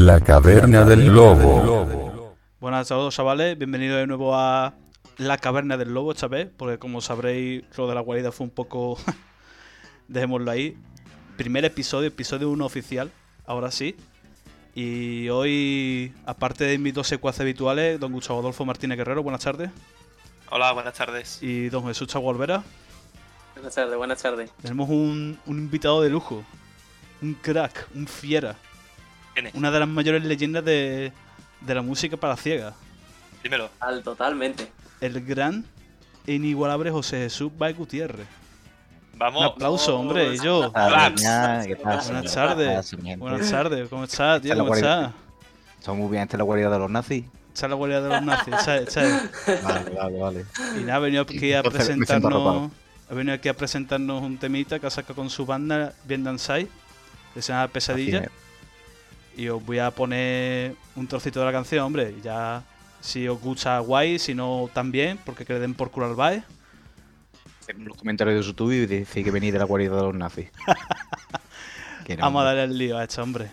La caverna del lobo. Buenas a todos, chavales. Bienvenidos de nuevo a La caverna del lobo esta vez, porque como sabréis, lo de la guarida fue un poco. Dejémoslo ahí. Primer episodio, episodio 1 oficial, ahora sí. Y hoy, aparte de mis dos secuaces habituales, don Gustavo Adolfo Martínez Guerrero, buenas tardes. Hola, buenas tardes. Y don Jesús Chago Olvera. Buenas tardes, buenas tardes. Tenemos un, un invitado de lujo. Un crack, un fiera. ¿Quién es? Una de las mayores leyendas de, de la música para ciegas. Dímelo. Al totalmente. El gran e inigualable José Jesús Baez Gutiérrez. Un Vamos. aplauso, Oh, hombre. Y yo. Buenas ¿Qué tardes. Buenas tardes. ¿Cómo estás, tío? ¿Cómo estás? Está muy bien, esta es la guarida de los nazis. Echa la guardia de los nazis. Vale, vale, vale. Y nada, ha venido aquí a presentarnos. Ha venido aquí a presentarnos un temita que ha sacado con su banda Vietnam Side, que se llama Pesadilla. Y os voy a poner un trocito de la canción, hombre. Ya, si os gusta, guay. Si no, también, porque que le den por culo al. En los comentarios de YouTube y decir que venís de la guarida de los nazis. Vamos a darle el lío a este hombre.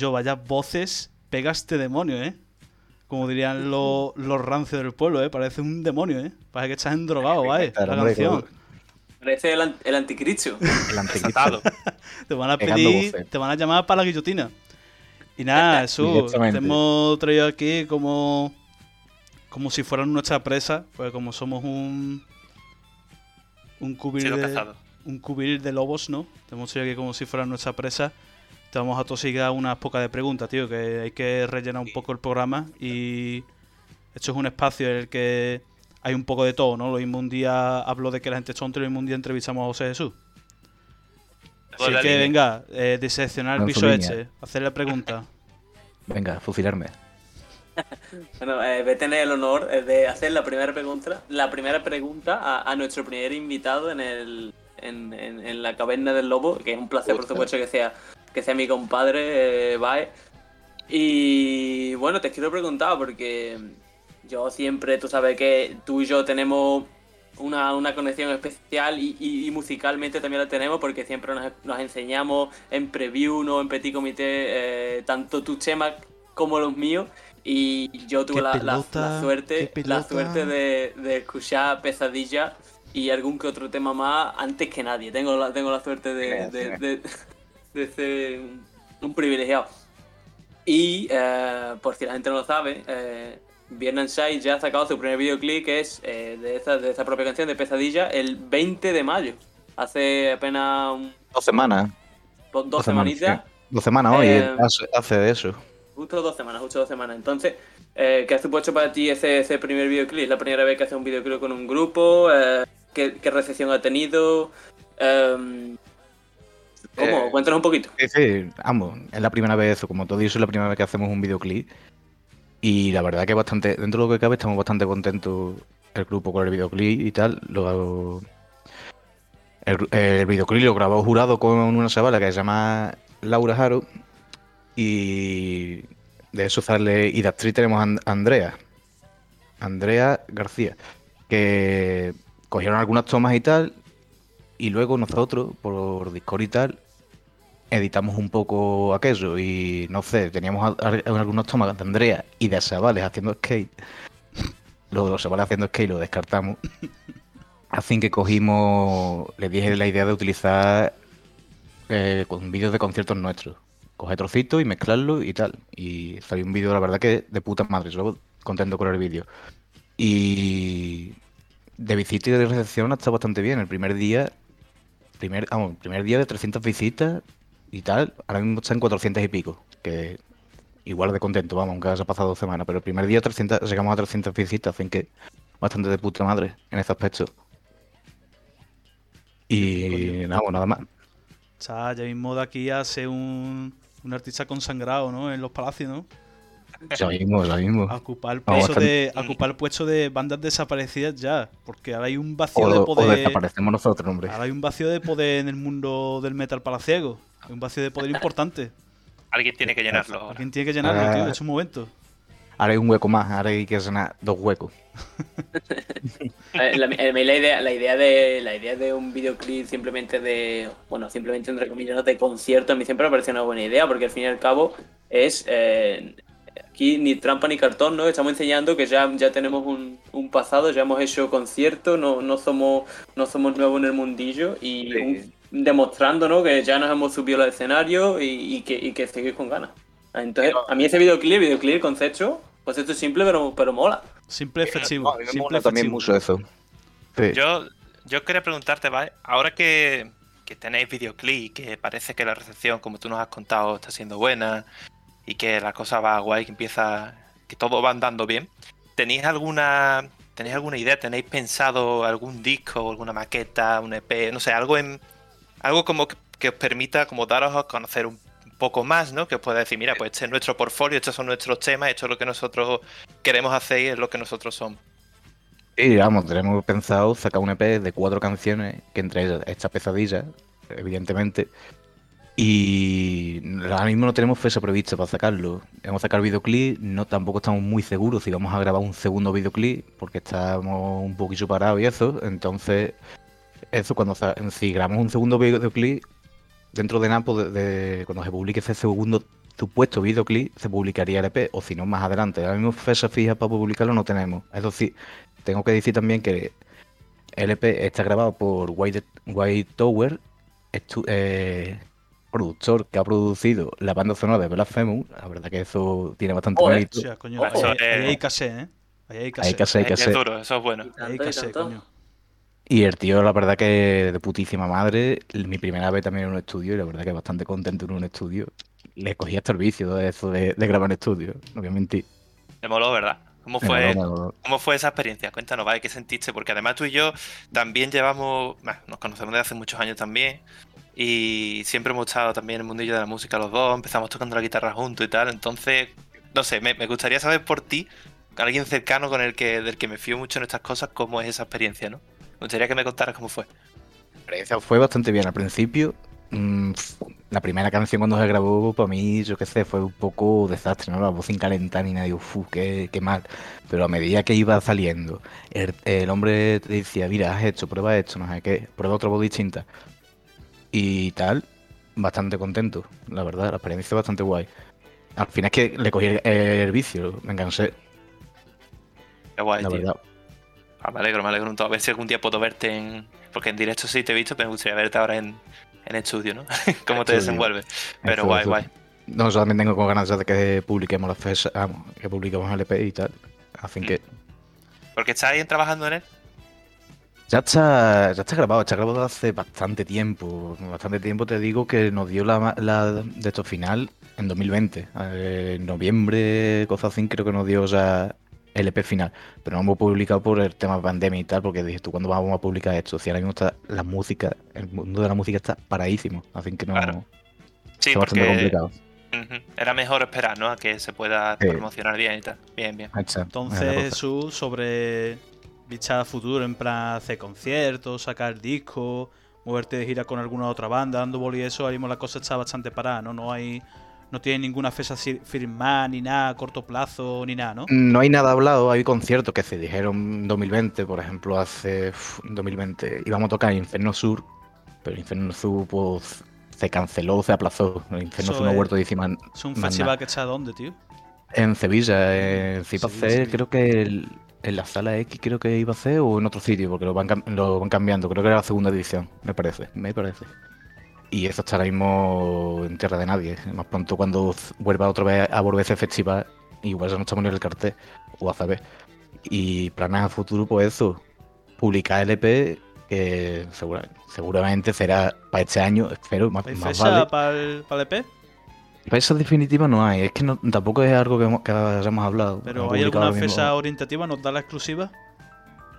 Yo, vaya voces, pega este demonio, ¿eh? Como dirían los, los rancios del pueblo, ¿eh? Parece un demonio, ¿eh? Parece que estás endrogado, ¿vale? La canción. Parece el, el anticristo. El anticristo. Te van a pedir, te van a llamar para la guillotina. Y nada, eso, te hemos traído aquí como como si fueran nuestra presa, pues como somos un un cubil de, un cubil de lobos, ¿no? Te hemos traído aquí como si fueran nuestra presa. Te vamos a tosigar unas pocas de preguntas, tío, que hay que rellenar un poco el programa y esto es un espacio en el que hay un poco de todo, ¿no? Lo mismo un día hablo de que la gente es tonta y lo mismo un día entrevistamos a José Jesús. Todo Así que línea. venga, eh, diseccionar el piso este, hacer la pregunta. Venga, fusilarme. Bueno, eh, voy a tener el honor eh, de hacer la primera pregunta, la primera pregunta a, a nuestro primer invitado en el en, en- en la caverna del lobo, que es un placer, por supuesto, que sea que sea mi compadre, eh, Bae. Y bueno, te quiero preguntar porque yo siempre, tú sabes que tú y yo tenemos una, una conexión especial y, y- y musicalmente también la tenemos porque siempre nos, nos enseñamos en preview, no en petit comité, eh, tanto tus temas como los míos. Y yo tuve la, la- pelota, la suerte, la suerte de, de escuchar Pesadilla y algún que otro tema más antes que nadie. Tengo la, tengo la suerte de, de, de- de ser un- un privilegiado. Y eh, por si la gente no lo sabe, eh, Side ya ha sacado su primer videoclip que es eh, de, esa, de esa propia canción de Pesadilla el 20 de mayo. Hace apenas un- Dos semanas. dos, Dos semanas, semanitas. sí. Dos semanas hoy, Eh, hace, hace de eso. Justo dos semanas, justo dos semanas. Entonces, eh, ¿qué ha supuesto para ti ese, ese primer videoclip? ¿Es la primera vez que haces un videoclip con un grupo? Eh, ¿qué, qué recepción ha tenido? ¿Cómo? Eh, Cuéntanos un poquito. Sí, sí, vamos, es la primera vez, como todo eso, es la primera vez que hacemos un videoclip. Y la verdad que bastante, dentro de lo que cabe, estamos bastante contentos el grupo con el videoclip y tal. Lo, el, videoclip lo grabó jurado con una chavala que se llama Laura Haro. Y de eso sale. Y de actriz tenemos a And- Andrea. Andrea García. Que cogieron algunas tomas y tal. Y luego nosotros, por Discord y tal, editamos un poco aquello y no sé, teníamos a- algunos tomas de Andrea y de Sabales haciendo skate. Luego de los Sabales haciendo skate lo descartamos. Así que cogimos, les dije la idea de utilizar eh, vídeos de conciertos nuestros. Coger trocitos y mezclarlo y tal. Y salió un vídeo, la verdad que de puta madre. Yo contento con el vídeo. Y de visita y de recepción estado bastante bien. El primer día, primer, vamos, primer día de 300 visitas, y tal, ahora mismo está en 400 y pico, que igual de contento, vamos, aunque haya pasado dos semanas, pero el primer día 300, llegamos a 300 visitas, así que bastante de puta madre en ese aspecto. Y nada, nada más. Ya mismo de aquí a ser un, un artista consagrado, ¿no? En los palacios, ¿no? Ya mismo, ya mismo. A ocupar el puesto de, a ocupar el puesto de bandas desaparecidas ya. Porque ahora hay un vacío O, de o poder. desaparecemos nosotros, hombre. Ahora hay un vacío de poder en el mundo del metal palaciego. Hay un vacío de poder importante. Alguien tiene que llenarlo ahora. Alguien tiene que llenarlo, Ah. tío. Es un momento. Ahora hay un hueco más, ahora hay que llenar dos huecos. Eh, La, eh, la idea, la idea de la idea de un videoclip simplemente de bueno simplemente entre comillas de concierto a mí siempre me parece una buena idea porque al fin y al cabo es eh, aquí ni trampa ni cartón no estamos enseñando que ya, ya tenemos un, un pasado ya hemos hecho conciertos no, no somos no somos nuevos en el mundillo y Sí. un- demostrando ¿no? que ya nos hemos subido al escenario y, y que, y que seguir con ganas entonces a mí ese videoclip videoclip concepto pues esto es simple pero, pero mola Simple y efectivo. No, a mí me simple mola también mucho eso. Sí. Yo, yo quería preguntarte, ¿vale? Ahora que, que tenéis videoclip, que parece que la recepción, como tú nos has contado, está siendo buena y que la cosa va guay, que empieza, que todo va andando bien, ¿tenéis alguna, tenéis alguna idea? ¿Tenéis pensado algún disco, alguna maqueta, un EP, no sé, algo en, algo como que, os permita como daros a conocer un poco más, ¿no? Que os pueda decir, mira, pues este es nuestro portfolio, estos son nuestros temas, esto es lo que nosotros queremos hacer y es lo que nosotros somos. Sí, vamos, tenemos pensado sacar un EP de cuatro canciones, que entre ellas esta pesadilla, evidentemente. Y ahora mismo no tenemos fecha prevista para sacarlo. Vamos a sacar videoclip, no tampoco estamos muy seguros si vamos a grabar un segundo videoclip, porque estamos un poquillo parados y eso. Entonces, eso cuando si grabamos un segundo videoclip, dentro de Napo, de- cuando se publique ese segundo supuesto videoclip, se publicaría el EP, o si no, más adelante. Ahora mismo fecha fija para publicarlo no tenemos. Eso sí, tengo que decir también que el EP está grabado por White, White Tower, eh, productor que ha producido la banda sonora de Blasphemous. La verdad que eso tiene bastante mérito. Hostia, coño. Ojo, Ahí, eh. ahí hay casé, ¿eh? Ahí hay casé. Hay que hacer. duro, eso es bueno. Ahí hay coño. Y el tío, la verdad que de putísima madre. Mi primera vez también en un estudio y la verdad que bastante contento en un estudio. Le cogí hasta el vicio de eso de, de grabar en estudio, no voy a mentir. Me moló, ¿verdad? ¿Cómo Me fue, moló, me moló. ¿Cómo fue esa experiencia? Cuéntanos, ¿vale? ¿Qué sentiste? Porque además tú y yo también llevamos, bueno, nos conocemos desde hace muchos años también y siempre hemos estado también en el mundillo de la música los dos, empezamos tocando la guitarra juntos y tal, entonces, no sé, me, gustaría saber por ti, alguien cercano con el que, del que me fío mucho en estas cosas, cómo es esa experiencia, ¿no? Me gustaría que me contaras cómo fue. La experiencia fue bastante bien al principio. mm, la primera canción cuando se grabó, para mí, yo qué sé, fue un poco desastre, ¿no? La voz sin calentar ni nadie, uff, qué, qué mal. Pero a medida que iba saliendo, el, el hombre te decía, mira, has hecho, prueba esto, no sé qué, prueba otra voz distinta. Y tal, bastante contento, la verdad, la experiencia bastante guay. Al final es que le cogí el, el vicio, me enganché, Qué guay, la tío. verdad. Ah, me alegro, me alegro un montón. A ver si algún día puedo verte en... Porque en directo sí te he visto, pero me gustaría verte ahora en, en estudio, ¿no? cómo te desenvuelves. Pero guay, guay. No, yo también tengo ganas de que publiquemos la fecha, vamos, que publiquemos el EP y tal. Así que Porque estáis trabajando en él. Ya está, ya está grabado, está grabado hace bastante tiempo. Bastante tiempo te digo que nos dio la, la de esto final en 2020. Eh, en noviembre, así, creo que nos dio ya el EP final. Pero no hemos publicado por el tema pandemia y tal, porque dije tú, ¿cuándo vamos a publicar esto? Si ahora mismo está la música, el mundo de la música está paradísimo. Así que no Claro. Sí, está bastante complicado. era mejor esperar, ¿no? A que se pueda Sí. promocionar bien y tal. Bien, bien. Entonces. Jesús, sobre vista a futuro, en plan hacer conciertos, sacar discos, moverte de gira con alguna otra banda, dando boli y eso, ahora mismo la cosa está bastante parada, ¿no? No hay. No tiene ninguna fecha firmada, ni nada a corto plazo, ni nada, ¿no? No hay nada hablado, hay conciertos que se dijeron en 2020, por ejemplo, hace uf, en 2020 íbamos a tocar en Inferno Sur, pero Inferno Sur pues se canceló, se aplazó. El Inferno Sur no ha es- vuelto a decir más Es un festival que está dónde, tío. En Sevilla, en Sevilla, ser, Sevilla. creo que el- en la sala X creo que iba a ser o en otro sitio, porque lo van, cam- lo van cambiando, creo que era la segunda edición, me parece, me parece. Y eso está ahora mismo en tierra de nadie. Más pronto cuando vuelva otra vez a volver ese festival, igual ya no estamos ni en el cartel, o a saber. Y planes a futuro, pues eso, publicar el EP, que segura- seguramente será para este año, espero, más, ¿Hay más fecha vale. para el, para el EP? Fecha definitiva no hay, es que no- tampoco es algo que, hemos- que hayamos hablado. ¿Pero hay alguna fecha orientativa? ¿Nos da la exclusiva?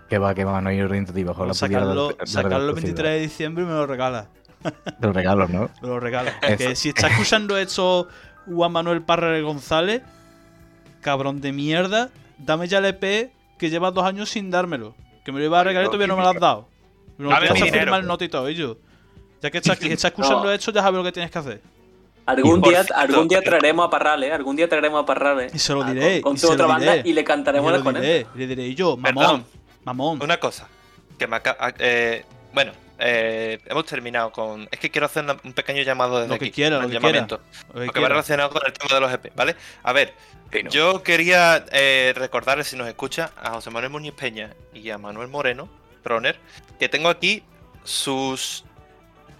Que va, que va, no hay orientativa. Ojalá sacarlo dar- dar sacarlo el exclusiva. 23 de diciembre y me lo regala. De los regalos, ¿no? Me lo regala. Eso. Que si está escuchando esto Juan Manuel Parra González, cabrón de mierda, dame ya el EP que lleva dos años sin dármelo. Que me lo iba a regalar y todavía no me lo has dado. Me lo Dame vas a mi dinero. firmar el nota y todo, y yo. Ya que está escuchando No. esto, ya sabes lo que tienes que hacer. Algún día, cierto, algún día traeremos a Parrales, algún día traeremos a Parrales. Y se lo a- diré, Con, con se otra banda y le cantaremos las con él. le diré yo, mamón, Perdón. mamón. Una cosa. Que me aca- ah, eh, bueno, eh, hemos terminado con. Es que quiero hacer una- un pequeño llamado desde Lo que aquí. quiera, un lo que llamamiento. Lo que Lo que va quiera. relacionado con el tema de los EP, ¿vale? A ver, yo quería eh, recordarle, si nos escucha, a José Manuel Muñiz Peña y a Manuel Moreno, Proner, que tengo aquí sus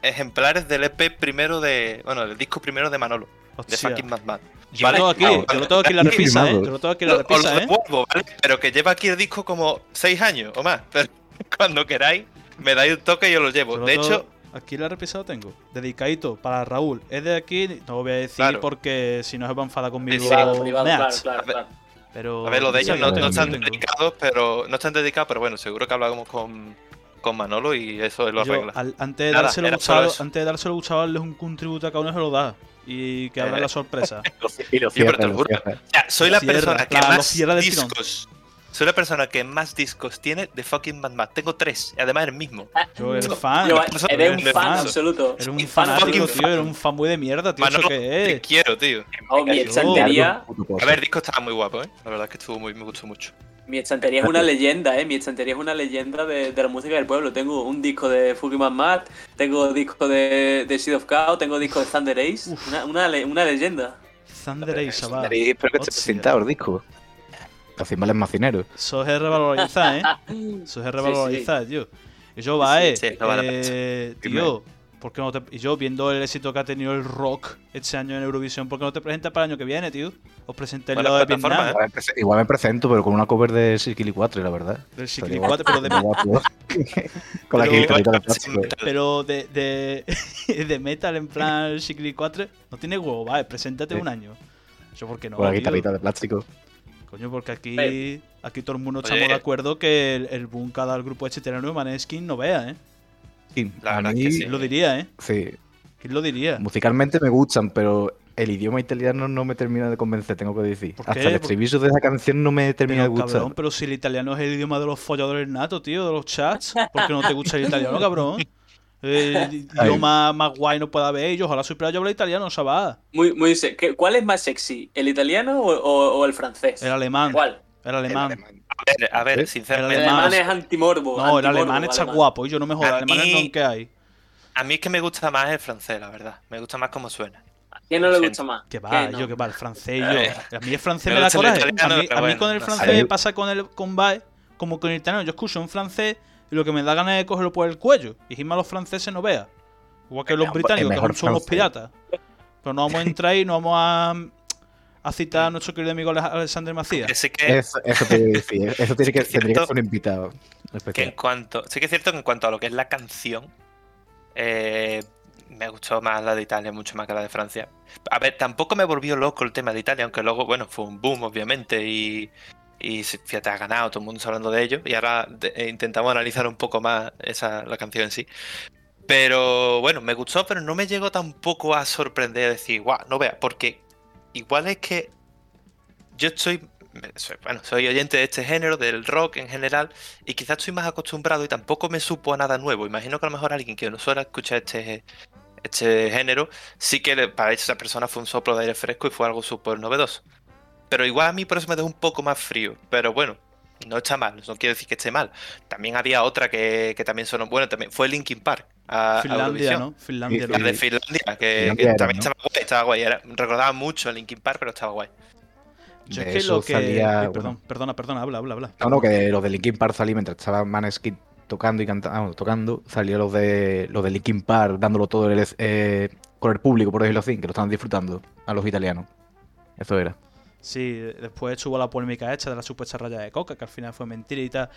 ejemplares del EP primero de. Bueno, del disco primero de Manolo, de. Fucking Mad Man. Yo lo tengo aquí, Vale. yo lo tengo aquí en la repisa, eh. Yo lo tengo aquí en la Os lo repisa, eh. devuelvo, ¿vale? Pero que lleva aquí el disco como seis años o más. Pero cuando queráis, me dais un toque y yo lo llevo. Yo lo De hecho, Aquí la repisa lo tengo. Dedicadito para Raúl. Es de aquí, no lo voy a decir Claro. porque si no se va a enfadar conmigo. Privado, privado, claro, claro, A ver. claro. Pero a ver, lo de ellos no, sí, no sí, están dedicados, pero no están dedicados, pero bueno, seguro que hablamos con, con Manolo y eso lo Yo, arregla. al- antes, de Nada, dárselo era eso. antes de dárselo a Gustavo, darle un, un tributo a cada uno se lo da. Y que abra Eh. la sorpresa. Y lo Yo, pero te cierra, lo cierra. O sea, soy la Cierra, persona que claro, más cierra del tirón. discos. Soy la persona que más discos tiene de fucking Mad Max. Tengo tres, además el mismo. Yo eres Yo- fan. yo- eres un eres fan fan. absoluto. Eres un fanático, tío. fan. Eres un fanboy de mierda, tío. ¿Eso Manolo, qué te quiero, tío. Oh, mi. A ver, el disco estaba muy guapo, ¿eh? La verdad es que estuvo muy, me gustó mucho. Mi estantería es una leyenda, eh. Mi estantería es una leyenda de, de la música del pueblo. Tengo un disco de Mad Max, tengo disco de, de Seed of Cow, tengo disco de Thunder Ace. Una, una, le- una leyenda. Thunder Ace, chaval. Nariz, Espero que esté presentado el disco. Los cimbales macineros. Eso es revalorizar, ¿eh? Eso es revalorizar, tío. Y yo, va, eh. sí, la eh, tío, ¿por qué no te.? Y yo, viendo el éxito que ha tenido el rock este año en Eurovisión, ¿por qué no te presentas para el año que viene, tío? Os presenté Buena lo de Vietnam, Igual me, prese- igual me presento, pero con una cover de Sikili 4, la verdad. del Chiquili 4, pero de, con la Pero- guitarrita de plástico. pero de, de, de metal en plan Chiquili 4. No tiene huevo, vale, preséntate Sí. un año. Yo, ¿por qué no? Con la guitarrita de plástico. Coño, porque aquí, Pero- aquí todo el mundo Oye. estamos de acuerdo que el, el boom cada del grupo este de Maneskin no vea, ¿eh? Sí, La a verdad mí, es que sí. ¿Quién lo diría, eh? sí. ¿Quién lo diría? Musicalmente me gustan, pero el idioma italiano no me termina de convencer, tengo que decir. ¿Por Hasta qué? el estribillo de esa canción no me termina Pero, de gustar. cabrón, pero si el italiano es el idioma de los folladores natos, tío, de los chats, ¿por qué no te gusta el italiano, cabrón? El idioma más guay no puede haber ellos. Ojalá supiera yo hablar italiano, chaval. Muy, muy se- ¿qué- ¿Cuál es más sexy? ¿El italiano o, o- o el francés? El alemán. ¿Cuál? El alemán. A ver, a ver, ¿Eh? sinceramente. El alemán. es antimorbo. No, el alemán está alemán. guapo. Y yo no me jodo. El A alemán es mí- lo que hay. A mí es que me gusta más el francés, la verdad. Me gusta más cómo suena. ¿A quién no le gusta más? Que va, ¿Qué no? yo que va, el francés A yo. ver. A mí el francés Me me da coraje. A mí, pero a mí bueno, con el no francés pasa con el con Bae, como con el italiano. Yo escucho un francés y lo que me da ganas es cogerlo por el cuello. Y encima los franceses no vea. Igual que los británicos, que son somos francés. piratas. Pero no vamos a entrar y no vamos a, a citar a nuestro querido amigo Ale- Alexander Macías. Sí que, Eso, eso te a decir, Eso tiene tendría que cierto ser un invitado. que en cuanto. Sí que es cierto que en cuanto a lo que es la canción. eh, me gustó más la de Italia, mucho más que la de Francia. A ver, tampoco me volvió loco el tema de Italia, aunque luego, bueno, fue un boom, obviamente, y. Fíjate, ha ganado, todo el mundo está hablando de ello. Y ahora de- eh, intentamos analizar un poco más esa, la canción en sí. Pero bueno, me gustó, pero no me llegó tampoco a sorprender, decir, guau, no vea, porque igual es que yo estoy, bueno, soy oyente de este género, del rock en general, y quizás estoy más acostumbrado y tampoco me supo a nada nuevo. Imagino que a lo mejor alguien que no suele escuchar este, este género, sí que para esa persona fue un soplo de aire fresco y fue algo súper novedoso. Pero igual a mí por eso me dejó un poco más frío. Pero bueno, no está mal, no quiero decir que esté mal. También había otra que, que también sonó, bueno, también fue Linkin Park. A, Finlandia. ¿no? Finlandia. La de. Finlandia, que, Finlandia que era, también ¿no? estaba guay, estaba guay. Era- recordaba mucho a Linkin Park, pero estaba guay. Yo es que eso lo que. salía, Ay, bueno. perdón, perdona, perdona, habla, habla, habla. No, no, que los de Linkin Park salí mientras estaba Maneskin tocando y cantando, tocando, salió los de los de Linkin Park dándolo todo el- eh, con el público, por decirlo así, que lo estaban disfrutando a los italianos. Eso era. Sí, después hubo la polémica hecha de la supuesta raya de coca, que al final fue mentira y tal.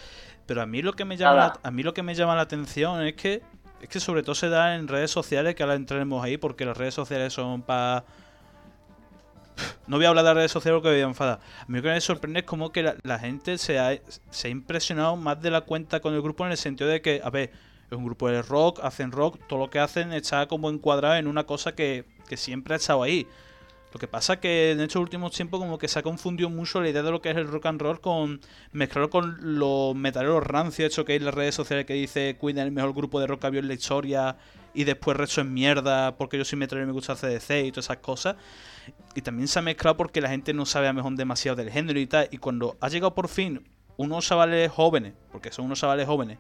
Pero a mí lo que me llama, la, a mí lo que me llama la atención es que es que sobre todo se da en redes sociales, que ahora entraremos ahí, porque las redes sociales son para... No voy a hablar de redes sociales porque me voy a enfadar. A mí lo que me sorprende es como que la, la gente se ha, se ha impresionado más de la cuenta con el grupo en el sentido de que, a ver, es un grupo de rock, hacen rock, todo lo que hacen está como encuadrado en una cosa que, que siempre ha estado ahí. Lo que pasa que en estos últimos tiempos como que se ha confundido mucho la idea de lo que es el rock and roll con mezclarlo con los metaleros rancios, hecho que hay en las redes sociales que dice Queen es el mejor grupo de rock que en la historia y después resto es mierda porque yo soy metalero y me gusta CDC y todas esas cosas. Y también se ha mezclado porque la gente no sabe a mejor demasiado del género y tal. Y cuando ha llegado por fin unos chavales jóvenes, porque son unos chavales jóvenes,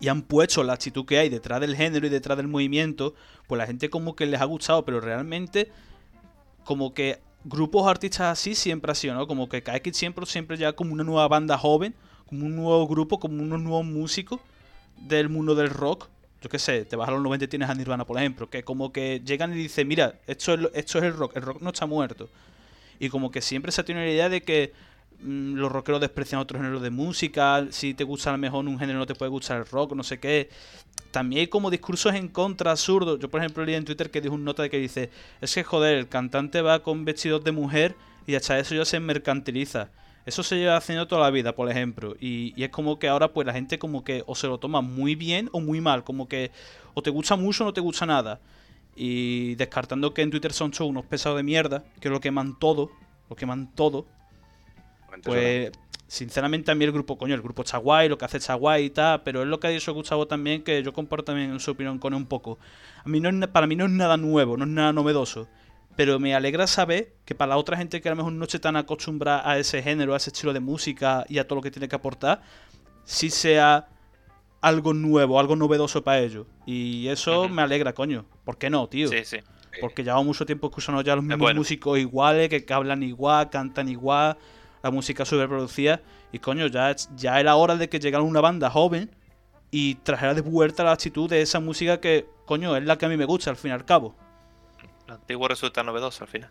y han puesto la actitud que hay detrás del género y detrás del movimiento, pues la gente como que les ha gustado, pero realmente como que grupos artistas así siempre ha sido, ¿no? Como que KX siempre, siempre ya como una nueva banda joven, como un nuevo grupo, como unos nuevos músicos del mundo del rock. Yo qué sé, te vas a los 90 y tienes a Nirvana, por ejemplo, que como que llegan y dicen, mira, esto es, esto es el rock, el rock no está muerto. Y como que siempre se tiene la idea de que los rockeros desprecian otros géneros de música, si te gusta a lo mejor un género no te puede gustar el rock, no sé qué. También hay como discursos en contra absurdos. Yo, por ejemplo, leí en Twitter que dijo un nota de que dice, es que joder, el cantante va con vestidos de mujer y hasta eso ya se mercantiliza. Eso se lleva haciendo toda la vida, por ejemplo. Y, y es como que ahora pues la gente como que o se lo toma muy bien o muy mal. Como que o te gusta mucho o no te gusta nada. Y descartando que en Twitter son todos unos pesados de mierda, que lo queman todo, lo queman todo. Pues, sinceramente, a mí el grupo, coño, el grupo está guay, lo que hace está guay y tal, pero es lo que ha dicho Gustavo también, que yo comparto también su opinión con él un poco. A mí no es, para mí no es nada nuevo, no es nada novedoso, pero me alegra saber que para la otra gente que a lo mejor no esté tan acostumbrada a ese género, a ese estilo de música y a todo lo que tiene que aportar, sí sea algo nuevo, algo novedoso para ellos. Y eso me alegra, coño. ¿Por qué no, tío? Sí, sí. Porque llevamos mucho tiempo escuchando ya los mismos bueno. músicos iguales, que hablan igual, cantan igual, la música sobreproducida. Y coño, ya, es- ya era hora de que llegara una banda joven y trajera de vuelta la actitud de esa música que, coño, es la que a mí me gusta al fin y al cabo. Lo antiguo resulta novedoso al final.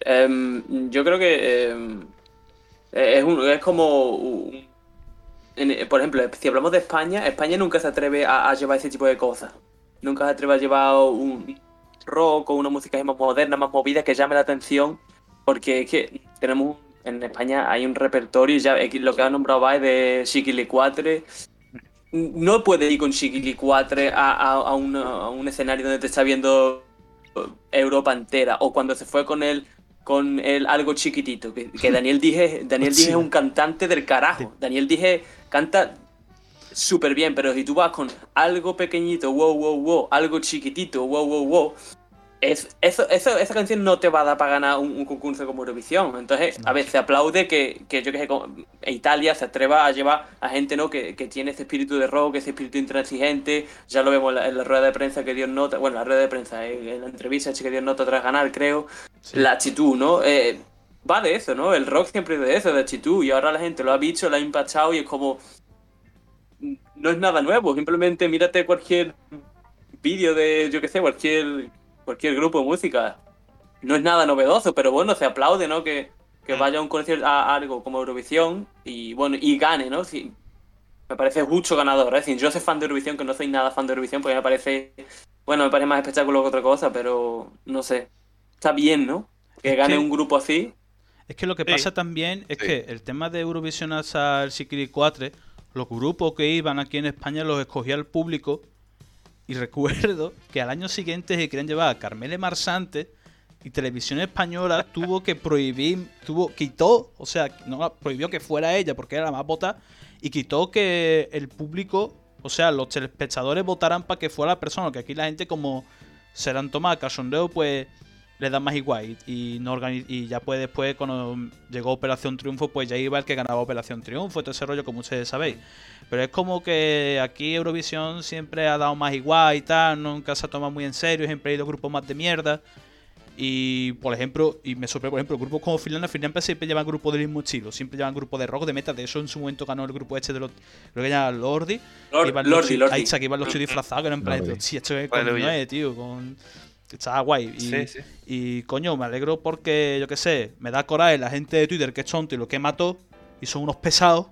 Em, yo creo que em, es, un- es como, un- en- por ejemplo, si hablamos de España, España nunca se atreve a, a llevar ese tipo de cosas. Nunca se atreve a llevar un rock o una música más moderna, más movida que llame la atención, porque es que tenemos en España hay un repertorio, ya eh, lo que ha nombrado va de Chiquilicuatre. No puedes ir con Chiquilicuatre a, a, a, un escenario donde te está viendo Europa entera o cuando se fue con él con el algo chiquitito que, que Daniel dije Daniel dije es un cantante del carajo. Daniel dije canta súper bien pero si tú vas con algo pequeñito wow wow wow algo chiquitito wow wow wow es, eso, eso, esa canción no te va a dar para ganar un, un concurso como Eurovisión. Entonces, a veces se aplaude que, que yo que sé, como Italia se atreva a llevar a gente ¿no? que, que tiene ese espíritu de rock, ese espíritu intransigente. Ya lo vemos en la, en la rueda de prensa que dio nota, bueno, la rueda de prensa, en, en la entrevista que dio nota tras ganar, creo. La actitud, ¿no? Eh, va de eso, ¿no? El rock siempre es de eso, de actitud. Y ahora la gente lo ha visto, lo ha impactado y es como. No es nada nuevo, simplemente mírate cualquier vídeo de, yo que sé, cualquier, cualquier grupo de música. No es nada novedoso, pero bueno, se aplaude, ¿no? Que, que Mm. vaya a un concierto a algo como Eurovisión y bueno, y gane, ¿no? Sí, me parece mucho ganador, ¿eh? Es decir, yo soy fan de Eurovisión, que no soy nada fan de Eurovisión, porque me parece, bueno, me parece más espectáculo que otra cosa, pero no sé. Está bien, ¿no? Que gane un grupo así. Es que lo que Sí. pasa también es Sí. que el tema de Eurovisión hasta el Sikiri 4, los grupos que iban aquí en España los escogía el público. Y recuerdo que al año siguiente se querían llevar a Carmele Marsante y Televisión Española tuvo que prohibir, tuvo, quitó, o sea, no prohibió que fuera ella porque era la más votada y quitó que el público, o sea, los telespectadores votaran para que fuera la persona, que aquí la gente como se la han tomado cachondeo, pues le da más igual y, y no organi- y ya pues después cuando llegó Operación Triunfo pues ya iba el que ganaba Operación Triunfo y todo ese rollo como ustedes sabéis. Pero es como que aquí Eurovisión siempre ha dado más igual y tal nunca se ha tomado muy en serio siempre ha ido grupos más de mierda. Y por ejemplo y me sorprende por ejemplo grupos como Finlandia Finlandia siempre llevan grupos del mismo estilo siempre llevan grupos de rock de metal de eso en su momento ganó el grupo este de los creo que llama Lordi Lord- Lordi, Lordi. Ahí está, que iban los chicos disfrazados, que eran en plan, hostia, esto es con tío, con... Estaba guay. Y, Sí, sí. y coño, me alegro porque, yo qué sé, me da coraje la gente de Twitter que es tonto y lo que mató y son unos pesados.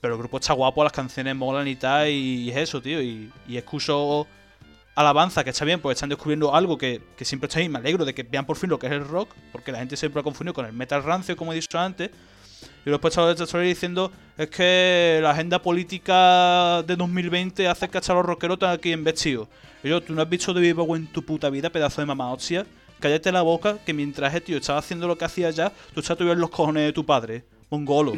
Pero el grupo está guapo, las canciones molan y tal, y, es eso, tío. Y, y escucho alabanza, que está bien, pues están descubriendo algo que, que siempre está ahí. Me alegro de que vean por fin lo que es el rock, porque la gente siempre lo ha confundido con el metal rancio, como he dicho antes. Y después estaba de diciendo es que la agenda política de 2020 hace que hasta los rockeros están aquí en vestido. Y yo, tú no has visto de vivo en tu puta vida, pedazo de mamá hostia. Cállate la boca, que mientras el tío estaba haciendo lo que hacía ya, tú estás tuviendo los cojones de tu padre. Mongolo.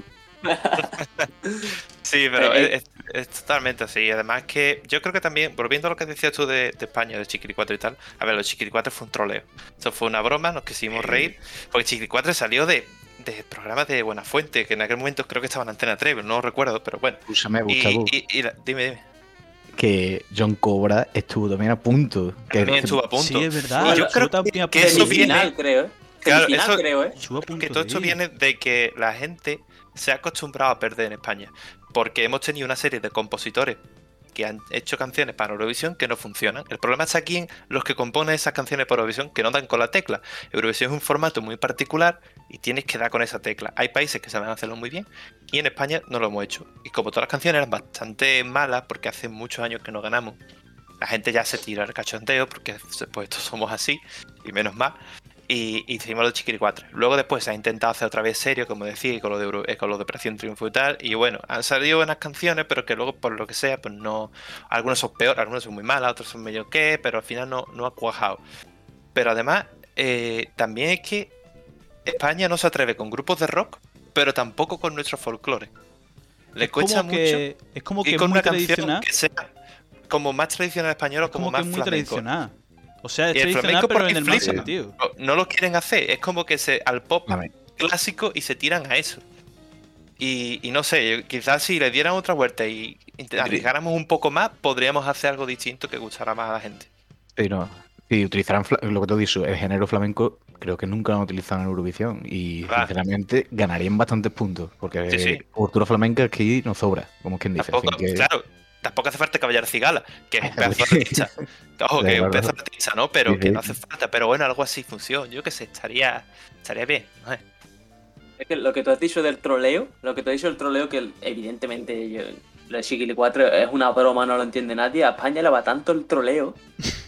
Sí, pero es, es- es totalmente así. Además que yo creo que también, volviendo a lo que decías tú de, de España, de Chiquiricuatre y tal, a ver, lo de Chiquiricuatre fue un troleo. Eso fue una broma, nos quisimos reír, porque Chiquiricuatre salió de, de programas de Buena Fuente, que en aquel momento creo que estaba en Antena 3, no recuerdo, pero bueno. Escúchame, Y, Gustavo, y- y la- dime, dime. que John Cobra estuvo también a punto. Que También estuvo a punto. Sí, es verdad. Y yo creo también a que punto eso de- viene- Semifinal, creo, ¿eh? Claro, Semifinal, eso- creo, ¿eh? Estuvo a punto Que todo esto viene de que la gente se ha acostumbrado a perder en España. Porque hemos tenido una serie de compositores que han hecho canciones para Eurovisión que no funcionan. El problema está aquí en los que componen esas canciones para Eurovisión que no dan con la tecla. Eurovisión es un formato muy particular y tienes que dar con esa tecla. Hay países que saben hacerlo muy bien y en España no lo hemos hecho. Y como todas las canciones eran bastante malas porque hace muchos años que no ganamos, la gente ya se tira el cachondeo porque pues estos somos así y menos mal. Y, y hicimos los chiquiricuatres. Luego después se ha intentado hacer otra vez serio, como decía, con lo de, Euro- eh, con lo de Operación Triunfo y tal. Y bueno, han salido buenas canciones, pero que luego, por lo que sea, pues no. Algunas son peor, algunas son muy malas, otras son medio que, pero al final no, no ha cuajado. Pero además, eh, también es que España no se atreve con grupos de rock, pero tampoco con nuestro folclore. Le Es cuesta que, Es como mucho que y con muy una canción que sea como más tradicional español o Es como, como que más es muy flamenco. tradicional. O sea, Y el flamenco pero por en el mal flipa. sentido. No, no lo quieren hacer, es como que se al pop clásico y se tiran a eso. Y, y no sé, quizás si le dieran otra vuelta y arriesgáramos un poco más, podríamos hacer algo distinto que gustara más a la gente. Pero si utilizaran lo que te he dicho, el género flamenco, creo que nunca lo han utilizado en Eurovisión. Y Claro. sinceramente ganarían bastantes puntos. Porque Sí, sí. cultura flamenca aquí no sobra, como quien dice. Tampoco, así que- claro, tampoco hace falta caballar cigala, que es un pedazo de artista. Ojo, que es un pedazo de artista, ¿no? Pero Sí, que no hace falta. Pero bueno, algo así funciona. Yo qué sé, estaría, estaría bien. no sé. Es que lo que tú has dicho del troleo, lo que tú has dicho del troleo, que evidentemente yo, lo de Chiquili 4 es una broma, no lo entiende nadie. A España le va tanto el troleo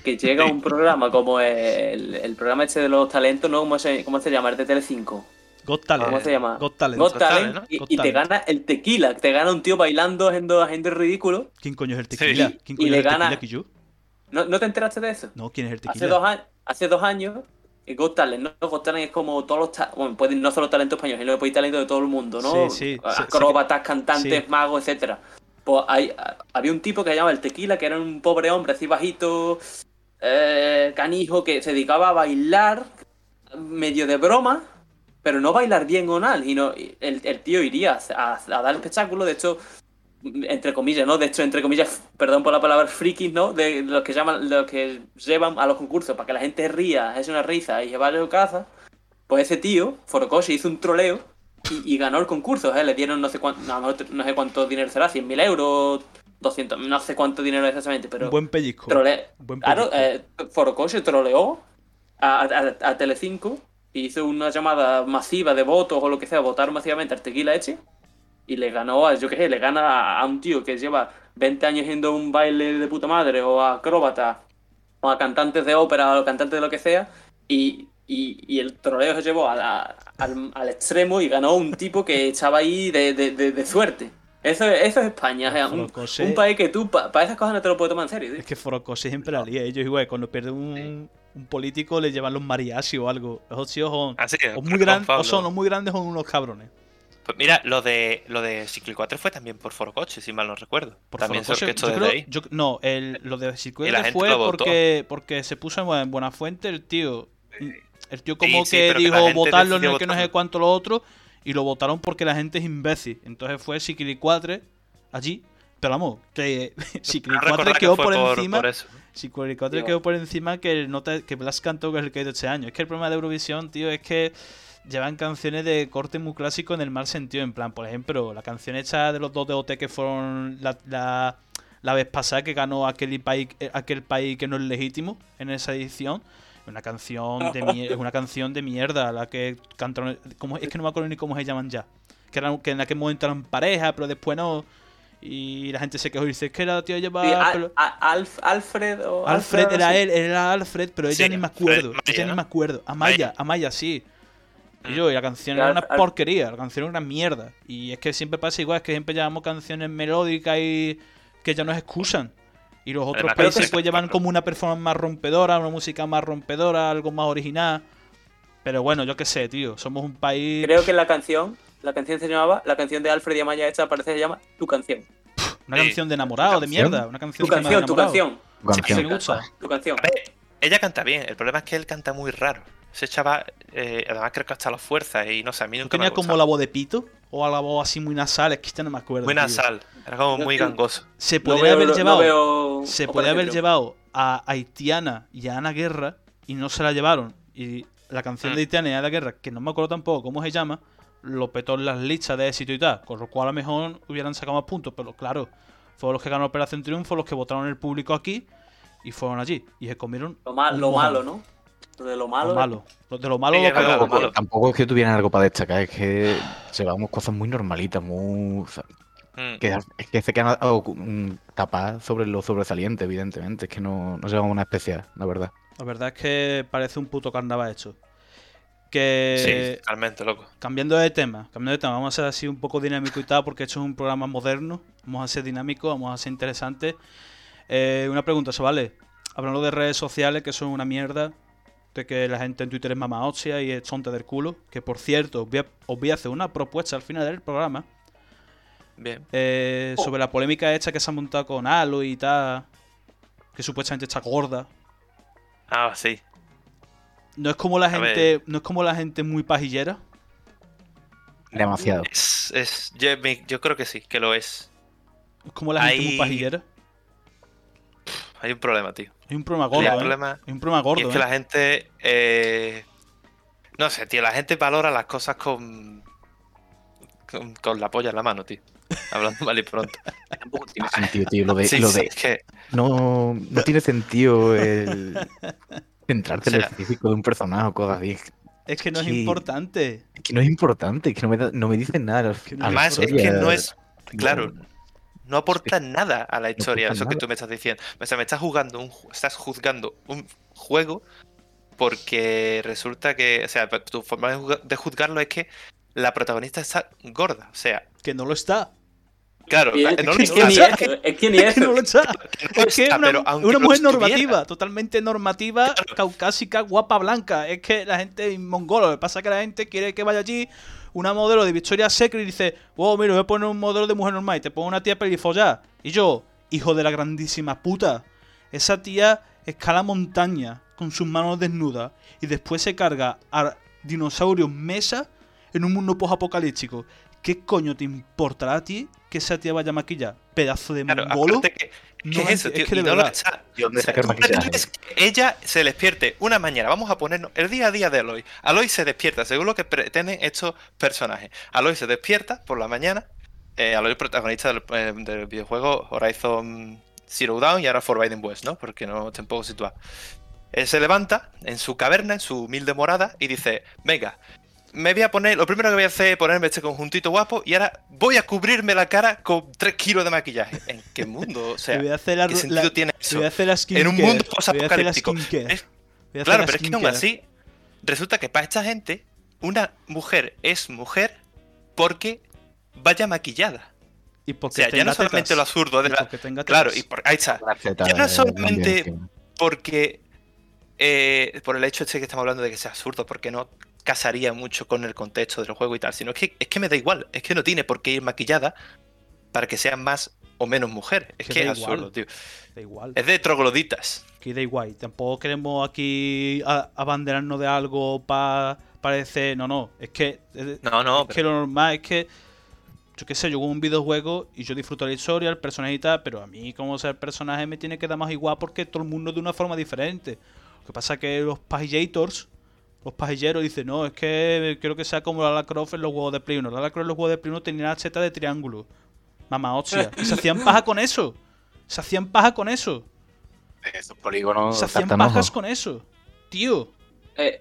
que llega un programa como el, el programa este de los talentos, ¿no? ¿Cómo se, cómo se llama? El de Telecinco. Got Talent. ¿Cómo se llama? Got Talent. Got Got Talent, y, Got y te gana el tequila, te gana un tío bailando, haciendo, el ridículo. ¿Quién coño es el tequila? Sí. ¿Quién Y coño le es el tequila gana- que yo? ¿No, ¿No te enteraste de eso? No, ¿quién es el Hace tequila? dos, hace dos años, eh, Got Talent, ¿no? Got Talent es como todos los. ta- Bueno, pueden, no solo talento español, sino que puede ir talento de todo el mundo, ¿no? Sí, sí, sí, Acróbatas, cantantes, sí. magos, etcétera. Pues hay, a- había un tipo que se llamaba el Tequila, que era un pobre hombre así bajito, eh, canijo, que se dedicaba a bailar medio de broma, pero no bailar bien o mal. Y no, el, el tío iría a, a dar el espectáculo, de hecho, entre comillas, ¿no? De hecho, entre comillas, perdón por la palabra frikis, ¿no? De los que llaman, los que llevan a los concursos para que la gente ría, es una risa y vaya a su casa. Pues ese tío, Forokoshi, hizo un troleo y, y ganó el concurso, ¿eh? Le dieron no sé cuánto, no, sé cuánto dinero será, 100.000 euros, 200, no sé cuánto dinero exactamente, pero buen pellizco. trole- buen Claro, pellizco. eh, Forokoshi troleó a, a, a Telecinco hizo una llamada masiva de votos o lo que sea, votaron masivamente al tequila Eche y le ganó a, yo qué sé, le gana a, a un tío que lleva 20 años haciendo un baile de puta madre o a acróbatas o a cantantes de ópera o cantantes de lo que sea y, y, y el troleo se llevó a la- al, al extremo y ganó un tipo que estaba ahí de, de, de- de suerte. Eso, es- eso es España, o sea, un, un país que tú para esas cosas no te lo puedes tomar en serio. tío. Es que Forokoshi siempre la lía. Ellos igual, cuando pierde un, un político le llevan los mariachi o algo. Esos tíos son, Así o muy grandes, o son los muy grandes o unos cabrones. Pues mira, lo de lo de Cicli 4 fue también por Forocoche, si mal no recuerdo. Por también se Forokoshi, orquestó yo desde creo- ahí. yo- no, el, lo de Circuito fue porque, porque se puso en, Buena- en Buenafuente el tío. El tío como sí, que que dijo votarlo, no que no sé cuánto lo otro. Y lo votaron porque la gente es imbécil. Entonces fue Sikili 4 allí. Pero vamos, que Sikili Ah, 4 recordar que quedó fue por, por, encima. por eso. 4 Tío. quedó por encima que el nota que Blas cantó que es el que ha ido este año. Es que el problema de Eurovisión, tío, es que llevan canciones de corte muy clásico en el mal sentido. En plan, por ejemplo, la canción hecha de los dos de OT que fueron la, la, la vez pasada que ganó aquel país, eh, aquel país que no es legítimo en esa edición. Una canción de es una canción de mierda la que cantaron. ¿cómo- es que no me acuerdo ni cómo se llaman ya. Que, eran, que en aquel momento eran pareja, pero después no. Y la gente se quejó y dice, es que la tía lleva. Sí, Al- pelo- a- Alf- Alfred o Alfred era sí. él, era Alfred, pero ella Sí, ni me Alfred, acuerdo. Ella ni ¿no? me acuerdo. Amaya, Maya. Amaya sí. Y Mm. yo, y la canción era una porquería, la canción era una mierda. Y es que siempre pasa igual, es que siempre llevamos canciones melódicas y que ya nos excusan. Y los otros Además, países que pues llevan como una performance más rompedora, una música más rompedora, algo más original. Pero bueno, yo qué sé, tío. Somos un país. Creo que la canción, la canción se llamaba, la canción de Alfred y Amaya esta parece que se llama Tu canción. Una canción de enamorado, de mierda. Una canción Tu de canción, tu canción, Canción. Sí, me gusta. tu canción. Ella canta bien, el problema es que él canta muy raro. Ese chaval, eh, además creo que hasta la fuerza y no sé, a mí ¿No nunca me tenía ha como la voz de pito? ¿O a la voz así muy nasal? Es que ya no me acuerdo. Muy tío. nasal, era como muy gangoso. Se No podría veo- haber no llevado. veo se podría haber llevado a Haitiana y a Ana Guerra y no se la llevaron. Y la canción de Mm. Haitiana y Ana Guerra, que no me acuerdo tampoco cómo se llama, lo petó en las listas de éxito y tal. Con lo cual a lo mejor hubieran sacado más puntos. Pero claro, fueron los que ganaron Operación Triunfo, los que votaron el público aquí y fueron allí. Y se comieron Lo, ma- un lo malo, ¿no? Lo de lo malo. Lo malo. Lo- de lo malo Sí, lo peor. lo malo. Tampoco es que tuvieran algo para destacar, es que llevamos cosas muy normalitas, muy. o sea, Mm. que, es que se quedan mm, tapadas sobre lo sobresaliente, evidentemente. Es que no, no llevamos una especial, la verdad. La verdad es que parece un puto carnaval hecho. Sí, Que totalmente loco. cambiando de tema, cambiando de tema, vamos a ser así un poco dinámico y tal, porque esto es un programa moderno, vamos a ser dinámicos, vamos a ser interesantes. Eh, una pregunta, vale Hablando de redes sociales, que son una mierda, de que la gente en Twitter es mama hostia y es tonta del culo, que por cierto, os voy a, os voy a hacer una propuesta al final del programa Bien. eh, Oh. sobre la polémica esta que se ha montado con Halo y tal, que supuestamente está gorda. Ah, sí. No es como la A gente, no es como la gente muy pajillera. Demasiado. Es, es, yo, creo que sí, que lo es. Es como la gente muy Hay- pajillera. Hay un problema, tío. Hay un problema Hay gordo, un ¿eh? problema. Hay un problema Y gordo, es que ¿eh? la gente. eh, no sé, tío, la gente valora las cosas con. con, con la polla en la mano, tío. Hablando mal y pronto. Tampoco tiene sentido, tío. Lo de, Sí, lo sí, de es que. no, no tiene sentido el centrarte en el físico de un personaje o cosas así. Es que no es Sí. importante. Es que no es importante, es que no me, da- no me dicen nada. No Además, es que no es. Claro, No, no aporta nada a la historia. Eso que tú me estás diciendo. O sea, me estás jugando un, estás juzgando un juego porque resulta que, o sea, tu forma de juzgarlo es que la protagonista está gorda. O sea, Que no lo está. Claro, no es, lo es que está, eso, es que ni Es que no eso. lo está. Es que una, pero una mujer normativa, totalmente normativa, caucásica, guapa, blanca. Es que la gente es mongola. Lo que pasa es que la gente quiere que vaya allí una modelo de Victoria's Secret y dice, wow, mira, voy a poner un modelo de mujer normal y te pongo una tía pelifollada. Y yo, hijo de la grandísima puta, esa tía escala montaña con sus manos desnudas y después se carga a dinosaurios mesa en un mundo post-apocalíptico. ¿Qué coño te importará a ti que esa tía vaya maquillada? Pedazo de Claro, mongolo. que, No, ¿qué es eso, es tío? que de Y no lo- verdad. o sea, ¿Y dónde O sea, saca el tú maquillaje? pretendes que ella se despierte una mañana. Vamos a ponernos el día a día de Aloy. Aloy se despierta, según lo que pretenden estos personajes. Aloy se despierta por la mañana. Eh, Aloy, protagonista del, eh, del videojuego Horizon Zero Dawn y ahora Forbidden West, ¿no? Porque no tampoco situado. Él se levanta en su caverna, en su humilde morada, y dice: Venga, me voy a poner. Lo primero que voy a hacer es ponerme este conjuntito guapo y ahora voy a cubrirme la cara con 3 kilos de maquillaje. ¿En qué mundo? O sea, voy a hacer la, ¿qué sentido la- tiene eso? voy a hacer la. En un mundo te voy a hacer la posapocalíptico. Claro, la pero es que aún así, resulta que para esta gente, una mujer es mujer porque vaya maquillada. Y O sea, ya no solamente tetas. lo absurdo de la. Claro, y por... ahí está. Ya no eh, solamente- Porque. eh, por el hecho este que estamos hablando de que sea absurdo, porque no casaría mucho con el contexto del juego y tal, sino es que, es que me da igual, es que no tiene por qué ir maquillada para que sea más o menos mujer. Es Que es igual. absurdo, tío. Da igual. Es de trogloditas. Que da igual. Tampoco queremos aquí abanderarnos de algo para parecer. No, no. Es que. Es, No, no, es que lo normal es que. Yo qué sé, yo juego un videojuego y yo disfruto la historia, el personaje y tal, pero a mí, como ser personaje, me tiene que dar más igual porque todo el mundo de una forma diferente. Lo que pasa es que los pajillators, los pajilleros, dicen, no, es que quiero que sea como Lara Croft en los juegos de Play 1. Lara Croft en los juegos de Play 1 tenía la cheta de triángulo. Mamá hostia. Y se hacían paja con eso. Se hacían paja con eso. Esos polígonos. Se hacían pajas con eso. Tío. Eh,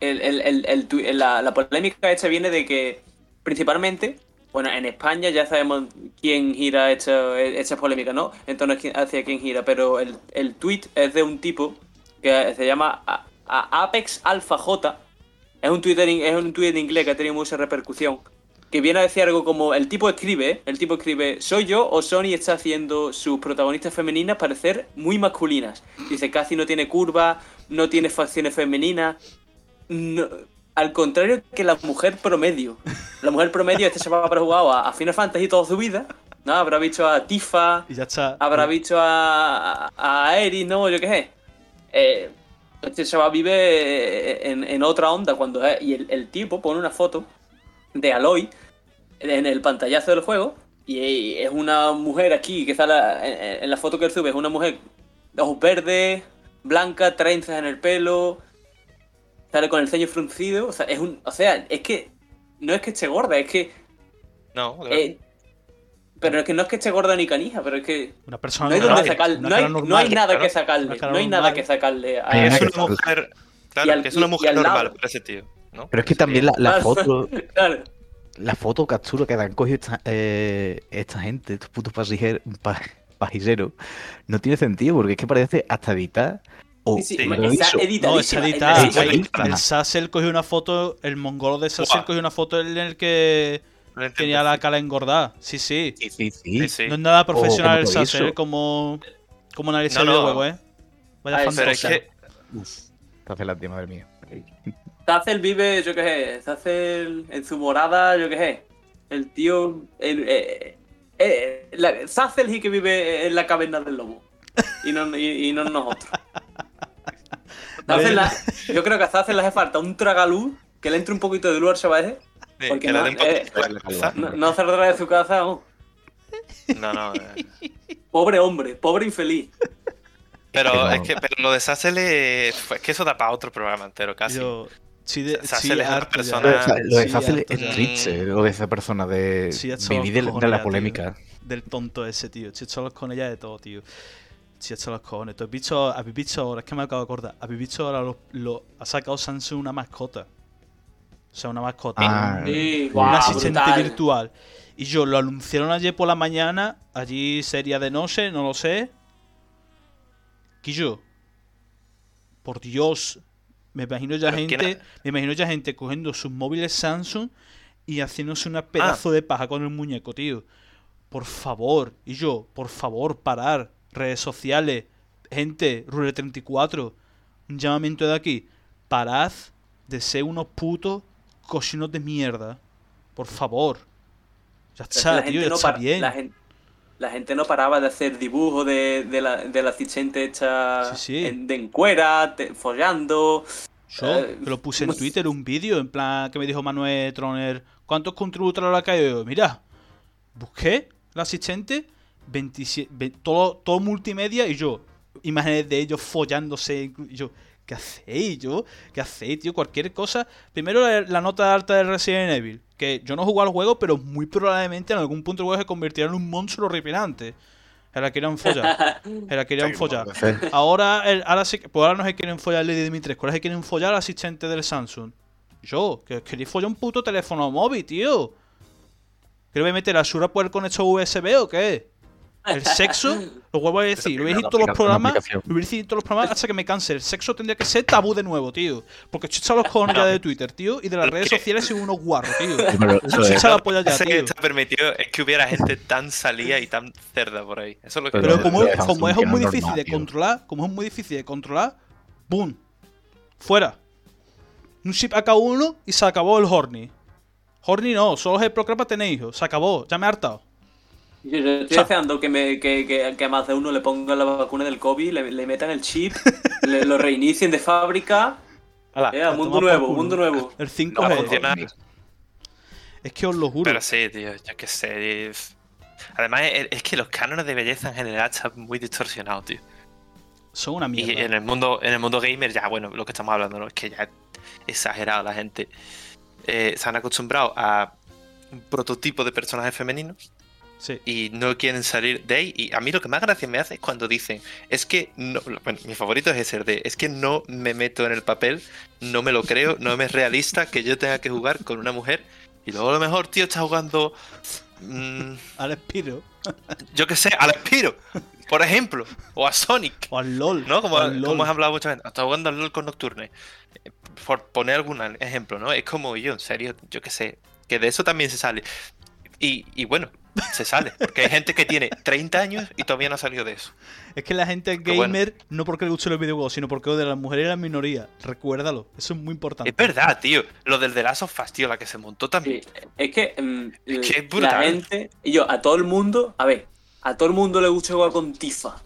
el- el- el- el tu- la, la polémica esta viene de que, principalmente, bueno, en España ya sabemos quién gira esta, esta polémica, ¿no? Entonces, quién- hacia quién gira, pero el, el tweet es de un tipo que se llama A- Apex Alpha J. Es un, Twitter, es un tweet en inglés que ha tenido mucha repercusión. Que viene a decir algo como, el tipo escribe, el tipo escribe, ¿soy yo o Sony está haciendo sus protagonistas femeninas parecer muy masculinas? Dice, casi no tiene curva, no tiene facciones femeninas. No- al contrario que la mujer promedio. La mujer promedio, este se va a haber jugado a, a Final Fantasy toda su vida. ¿no? Habrá visto a Tifa, Y ya está. habrá visto a, a, a Eris, ¿no? Yo qué sé. Eh, este chaval vive eh, en, en otra onda cuando es- y el, el tipo pone una foto de Aloy en el pantallazo del juego y es una mujer aquí que sale en, en la foto que él sube es una mujer de ojos verdes, blanca, trenzas en el pelo, sale con el ceño fruncido, o sea, es un, o sea, es que no es que esté gorda, es que No, de verdad. eh, pero es que no es que esté gorda ni canija, pero es que Una persona no hay normal, dónde sacar, una no hay, no nada claro. que sacarle, no hay nada que sacarle a es una mujer. Claro, Y al- que es una mujer al normal lado. para ese tío. ¿no? Pero es que también la, la Claro. foto, Claro. la foto captura que han cogido esta, eh, esta gente, estos putos pasajeros, no tiene sentido porque es que parece hasta editar. O, Sí, sí, está No, es editadísima, editada. Editadísima. El, el Sassel cogió una foto, el mongolo de Sassel cogió una foto en el que. Tenía la cara engordada. Sí, sí. Sí, sí, sí. Sí, sí. No es nada profesional el eso. como, como analiza No, el no. videojuego, ¿eh? Vaya Ay, Pero es que. Uf, del mío. Zazel vive, yo qué sé, Zazel en su morada, yo qué sé. El tío. El, eh, eh, la- Zazel sí que vive en la caverna del lobo. Y no, y, y no nosotros. La- yo creo que a Zazel le hace falta un tragaluz que le entre un poquito de luz al. Sí, Porque que le no, den eh. No, no saldrá de su casa, no. No, no. eh. Pobre hombre, pobre infeliz. Pero es que pero lo de Sassel es, que eso da para otro programa entero casi. Yo, sí, de, Sassel sí, es una ya. persona- Lo de, Sa- lo de Sí, es triste, lo de esa persona de Sí, hecho vivir de, los de la polémica. Del tonto ese, tío. Se echó los cojones ya de todo, tío. Se echó los cojones. ¿Tú has visto, habéis visto ahora? Es que me acabo de acordar. ¿Habéis visto ahora lo, lo- ha sacado Samsung una mascota? O sea, una mascota. Ah, Sí, un asistente brutal. virtual. Y yo lo anunciaron ayer por la mañana. Allí sería de noche, no lo sé. Quillo. Por Dios. Me imagino ya Pero ¿quién gente. Me imagino ya gente cogiendo sus móviles Samsung y haciéndose una pedazo Ah. de paja con el muñeco, tío. Por favor. Y yo, por favor, parar. Redes sociales. Gente, Rule34. Un llamamiento de aquí. Parad de ser unos putos cochinos de mierda. Por favor. Ya está, la tío, ya no está bien. La gente, la gente no paraba de hacer dibujos de, de la, asistente hecha Sí, sí. en- de encuera, te- follando. Yo Eh, que lo puse en Twitter, un vídeo, en plan que me dijo Manuel Troner, ¿cuántos contributores le ha caído? Mira, busqué el asistente, 27, ve- todo, todo multimedia y yo, imágenes de ellos follándose, yo, ¿qué hacéis yo? ¿Qué hacéis, tío? Cualquier cosa. Primero la, la nota alta de Resident Evil, que yo no he jugado al juego, pero muy probablemente en algún punto el juego se convirtiera en un monstruo horripilante. Se la querían follar. Se la querían follar. Ahora, el- ahora, sí, que- pues ahora no se quieren follar Lady Dimitrescu, ahora se quieren follar al asistente del Samsung. Yo, que queréis follar un puto teléfono móvil, tío. ¿Que le voy a meter a Sura por el conector USB o qué? El sexo, lo vuelvo a decir, lo Una todos los programas, lo decir todos los programas hasta que me canse. El sexo tendría que ser tabú de nuevo, tío. Porque chucha los cojones ya de Twitter, tío, y de las redes sociales son unos guarros, tío. Chucha la polla ya, que está permitido es que hubiera gente tan salida y tan cerda por ahí. Eso es lo que Pero como, es muy difícil de controlar, como es muy difícil de controlar, ¡boom! Fuera. Un chip a cada uno y se acabó el Horny. Horny no, solo es el Procreate para tener hijos. Se acabó, ya me he hartado. Yo, yo estoy deseando que, me, que, que, que a más de uno le pongan la vacuna del COVID, le, le metan el chip, le, lo reinicien de fábrica. Ala, Eh, a mundo nuevo, mundo nuevo. El no 5G. va a funcionar. es que os lo juro. Pero sí, tío, yo qué sé. Además, es, que los cánones de belleza en general están muy distorsionados, tío. Son una Y mierda. en el mundo, en el mundo gamer, ya, bueno, lo que estamos hablando, ¿no? Es que ya es exagerado la gente. Eh, se han acostumbrado a un prototipo de personajes femeninos Sí. y no quieren salir de ahí. Y a mí lo que más gracia me hace es cuando dicen, es que no, bueno, mi favorito es ese de, es que no me meto en el papel, no me lo creo, no me es realista que yo tenga que jugar con una mujer. Y luego a lo mejor, tío, está jugando, mm, Al Espiro. yo que sé, al Spiro, por ejemplo, o a Sonic. O al LOL. ¿no? Como, al LOL. has hablado muchas veces. Está jugando al LOL con Nocturne. Por poner algún ejemplo, ¿no? Es como yo, en serio, yo qué sé. Que de eso también se sale. Y, y bueno, se sale. Porque hay gente que tiene 30 años y todavía no ha salido de eso. Es que la gente es Pero bueno. gamer no porque le gusten los videojuegos, sino porque de las mujeres y la minoría. Recuérdalo. Eso es muy importante. Es verdad, tío. Lo del The Last of Us, tío, la que se montó también. Sí, es que, mm, Es que es la brutal. gente, y yo, a todo el mundo, a ver, a todo el mundo le gusta jugar con Tifa.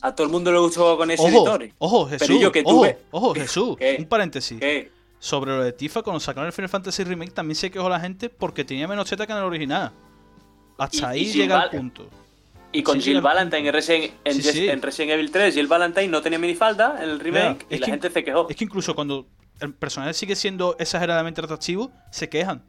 A todo el mundo le gusta jugar con ese Ojo, editores. ojo, Pero Jesús. yo que tú ojo, Jesús. ¿Qué? Un paréntesis. ¿Qué? Sobre lo de Tifa, cuando sacaron el Final Fantasy Remake, también se quejó la gente porque tenía menos Z que en el original. Hasta Y- ahí llega el Val- punto. Y con Sí, Jill Valentine en Resident, en, Sí, sí. en Resident Evil 3, Jill Valentine no tenía minifalda en el remake y la que- gente se quejó. Es que incluso cuando el personaje sigue siendo exageradamente atractivo, se quejan.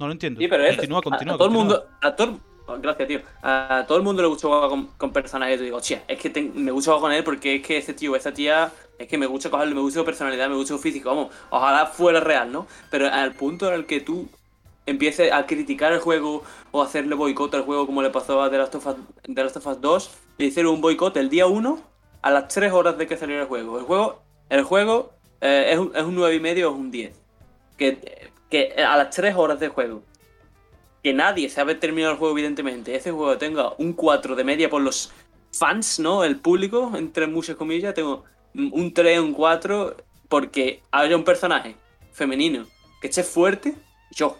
No lo entiendo. Sí, pero es, continúa, a- continúa. a, todo el mundo, a todo, oh, gracias tío, a todo el mundo le gusta jugar con, con personajes. Yo digo, hostia, es que me gusta jugar con él porque es que ese tío, esa tía, es que me gusta cogerle, me gusta su personalidad, me gusta su físico, vamos, ojalá fuera real, ¿no? Pero al punto en el que tú empieces a criticar el juego o hacerle boicot al juego como le pasó a The Last of Us, The Last of Us 2, le hicieron un boicot el día 1 a las 3 horas de que saliera el juego. El juego, el juego eh, es, un, es un 9,5 o es un 10. Que, que a las 3 horas de juego que nadie sabe terminar el juego, evidentemente, ese juego tenga un 4 de media por los fans, ¿no? El público, entre muchas comillas, tengo un 3, un 4, porque haya un personaje femenino que esté fuerte, yo.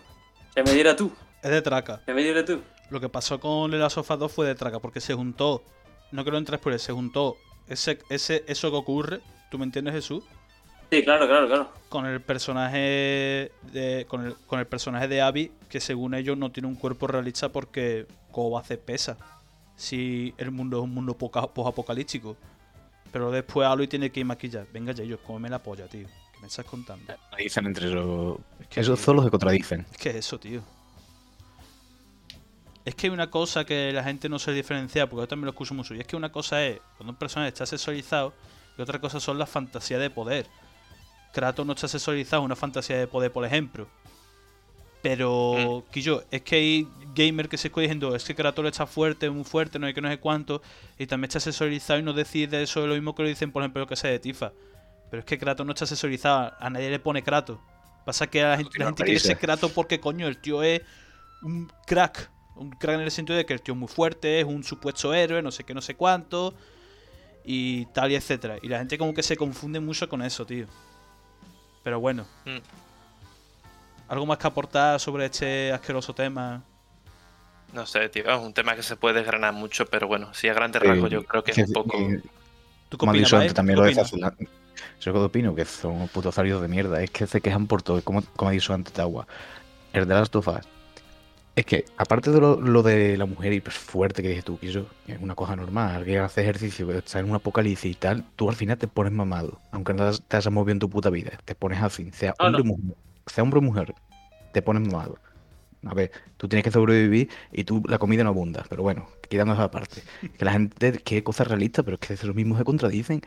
Se me diera tú, Es de traca. se me diera tú. Lo que pasó con of Us 2 fue de traca, porque se juntó. No quiero entrar por se juntó ese, ese, eso que ocurre. ¿Tú me entiendes, Jesús? Sí, claro, claro, claro. Con el personaje de. Con el, con el personaje de Abby, que según ellos no tiene un cuerpo realista porque ¿cómo va a hacer pesa? Si el mundo es un mundo poca- post-apocalíptico. Pero después Aloy tiene que ir maquillar. Venga, ya ellos, cómeme la polla, tío. ¿Qué me estás contando? Dicen entre los... Es que, Esos solos se contradicen. ¿Qué es eso, tío? Es que hay una cosa que la gente no se diferencia, porque yo también lo escucho mucho. Y es que una cosa es cuando un personaje está sexualizado y otra cosa son las fantasías de poder. Kratos no está sexualizado, es una fantasía de poder, por ejemplo. Pero, Quillo, es que hay gamer que se escucha diciendo, es que Kratos está fuerte, muy fuerte, no hay que no sé cuánto, y también está sexualizado y no decide eso de lo mismo que lo dicen, por ejemplo, lo que sea de Tifa. Pero es que Kratos no está sexualizado, a nadie le pone Kratos. Pasa que a la gente, la gente quiere ser Kratos porque, coño, el tío es un crack. Un crack en el sentido de que el tío es muy fuerte, es un supuesto héroe, no sé qué, no sé cuánto. Y tal y etcétera. Y la gente como que se confunde mucho con eso, tío. Pero bueno. Mm. ¿Algo más que aportar sobre este asqueroso tema? No sé, tío. Es un tema que se puede desgranar mucho, pero bueno, sí, a grandes Eh, rasgos yo creo que es un poco. eh, ¿Tú qué Como Zazula- Yo lo que opino que son putos salidos de mierda. Es que se quejan por todo. Como, como ha dicho antes Tawa. El de las tofas. Es que, aparte de lo, lo de la mujer hiper fuerte que dices tú, que que es una cosa normal, que hace ejercicio, que está en un apocalipsis y tal, tú al final te pones mamado. Aunque no te hayas movido en tu puta vida. Te pones así. Sea hombre o no. mujer. Sea hombre o mujer. Te pones mamado. A ver, tú tienes que sobrevivir y tú la comida no abunda. Pero bueno, quitando esa parte. Que la gente quiere cosas realistas, pero es que esos mismos se contradicen.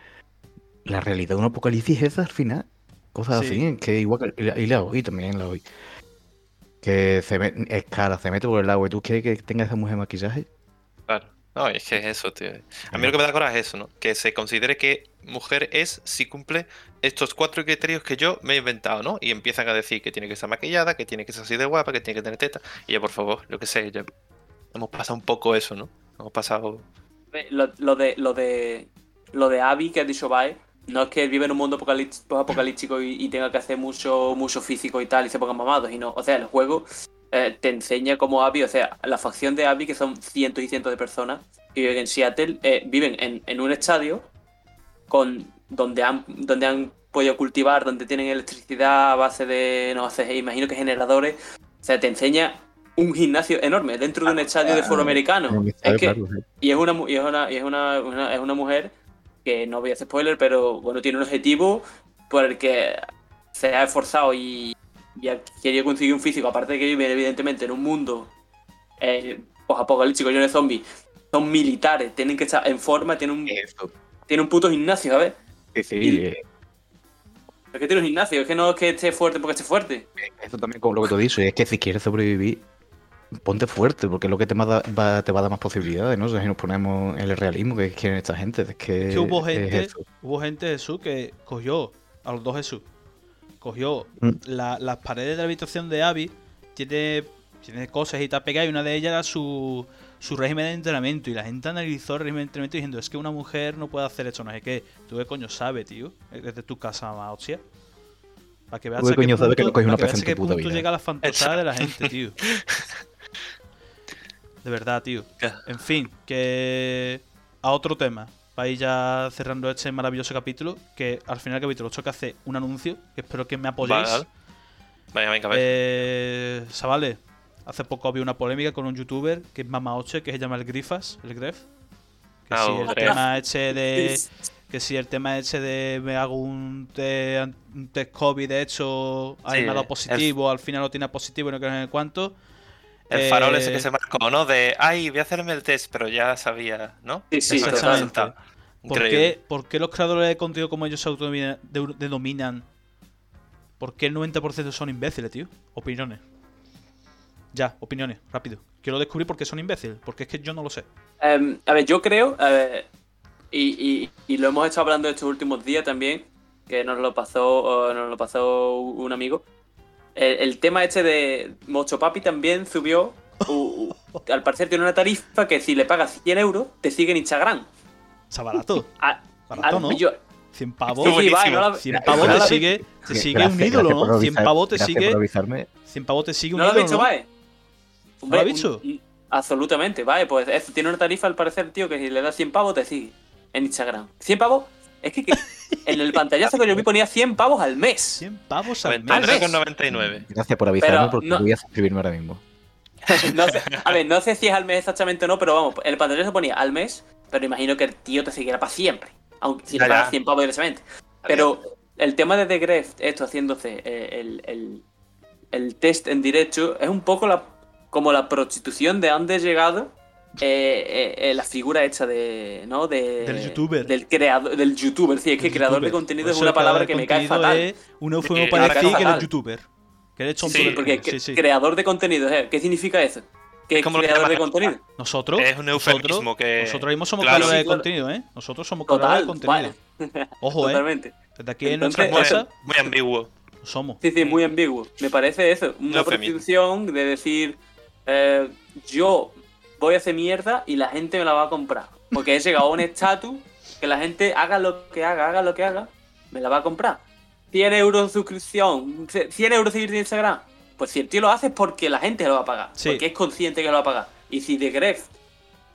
La realidad de un apocalipsis es esa al final. Cosas Sí. así, que igual que. Y la- oí también, la oí. Que se me, es cara, se mete por el agua y tú quieres que tenga esa mujer maquillaje. Claro. No, es que es eso, tío. A mí lo que me da coraje es eso, ¿no? Que se considere que mujer es si cumple estos cuatro criterios que yo me he inventado, ¿no? Y empiezan a decir que tiene que estar maquillada, que tiene que ser así de guapa, que tiene que tener teta. Y ya, por favor, lo que sé, ya hemos pasado un poco eso, ¿no? Hemos pasado. Lo de lo de lo de Abby que ha dicho Bae, no es que vive en un mundo apocalí- apocalíptico y, y tenga que hacer mucho mucho físico y tal y se pongan mamados y no, o sea, el juego eh, te enseña como Abby, o sea, la facción de Abby que son cientos y cientos de personas que viven en Seattle, eh, viven en, en un estadio con donde han donde han podido cultivar, donde tienen electricidad a base de no sé, imagino que generadores, o sea, te enseña un gimnasio enorme dentro de un estadio de foro americano. Es que, y es una y es una, y es una, una- es una mujer que no voy a hacer spoiler, pero bueno, tiene un objetivo por el que se ha esforzado y, y ha querido conseguir un físico, aparte de que vive evidentemente en un mundo eh, apocalíptico lleno de zombies, son militares, tienen que estar en forma, tienen un, Eso. tienen un puto gimnasio, ¿sabes? Sí, sí, Y- eh, Es que tiene un gimnasio, es que no es que esté fuerte porque esté fuerte. Eso también como lo que tú dices, es que si quieres sobrevivir, ponte fuerte, porque es lo que te va, a dar- va- te va a dar más posibilidades, ¿no? O sea, si nos ponemos en el realismo que quieren esta gente, es que... Hubo gente, hubo gente Jesús que cogió a los dos Jesús. Cogió Mm. la- las paredes de la habitación de Abby, tiene, tiene cosas y tal pegadas, y una de ellas era su, su régimen de entrenamiento. Y la gente analizó el régimen de entrenamiento diciendo, es que una mujer no puede hacer esto, no sé qué. ¿Tú qué coño sabes, tío? Es de tu casa, mamá, hostia. Para que veas Tú qué a que punto- no cogí una para que veas a qué punto llega la fantasía de la gente, tío. De verdad, tío. En fin, que a otro tema. Para ir ya cerrando este maravilloso capítulo. Que al final del capítulo 8 que hace un anuncio. Que espero que me apoyéis. Vale, vale. Venga, venga. Eh, Chavales, hace poco había una polémica con un youtuber que es Mama 8, que se llama el Grifas, el Gref. Que Ah, si o el Gref. tema este de. Que si el tema ese de me hago un test, un test COVID, de hecho, Sí, ha el- positivo, al final lo tiene positivo y no sé cuánto. El farol ese eh, que se marcó, ¿no? De, ay, voy a hacerme el test, pero ya sabía, ¿no? Sí, sí, Ese Exactamente. ¿Por qué, por qué los creadores de contenido como ellos se autodenominan- de- denominan? ¿Por qué el 90% son imbéciles, tío? Opiniones. Ya, opiniones, rápido. Quiero descubrir por qué son imbéciles, porque es que yo no lo sé. Em, a ver, yo creo, a ver, y, y- y lo hemos estado hablando estos últimos días también, que nos lo pasó, eh, nos lo pasó un amigo. El, el tema este de Mocho Papi también subió. u- u- al parecer tiene una tarifa que si le pagas 100 euros, te sigue en Instagram. Está barato. Ah, Barato, ah, ¿no? yo- 100 sí, pavos. sí, va, no la- 100 no pavos te sigue, te sigue Gracias- un ídolo, ¿no? 100 avisar- pavos te sigue. por avisarme. 100 pavos te sigue un ¿No lo has ídolo, visto, ¿no? Vae? ¿No lo has visto? un- un- absolutamente, vale, pues eso, tiene una tarifa al parecer, tío, que si le das 100 pavos te sigue en Instagram. 100 pavos, es que, que en el pantallazo que yo vi ponía 100 pavos al mes. 100 pavos al mes. 99,99. Gracias por avisarme Pero porque no- voy a suscribirme ahora mismo. No sé, a ver, no sé si es al mes exactamente o no, pero vamos, el pantallazo ponía al mes, pero imagino que el tío te seguirá para siempre. Aunque si le pagas 100 pavos directamente. Pero el tema de The Gref, esto haciéndose eh, el, el- el test en directo, es un poco la, como la prostitución de dónde ha llegado eh, eh, eh, la figura hecha de. ¿no? De, Del youtuber. Del creador, del youtuber, sí, es que El creador de youtuber. contenido es eso una palabra que me cae fatal. Es un eufemismo para decir que eres youtuber. Que eres Sí, Porque sí. creador de contenido, ¿eh? ¿qué significa eso? ¿Qué es como lo que creador de contenido? Nosotros. Es un nosotros- eufemismo que- Nosotros mismos somos claro. creadores de claro. contenido, ¿eh? Nosotros somos creadores de contenido. vale. Ojo, ¿eh? Totalmente. Desde aquí en nuestra Muy, casa muy ambiguo. somos. Sí, sí, muy ambiguo. Me parece eso, una prostitución de decir, eh, yo voy a hacer mierda y la gente me la va a comprar. Porque he llegado a un estatus que la gente haga lo que haga, haga lo que haga, me la va a comprar. 100 euros de suscripción, 100 euros de Instagram. Pues si el tío lo hace es porque la gente lo va a pagar. Sí. Porque es consciente que lo va a pagar. Y si The Gref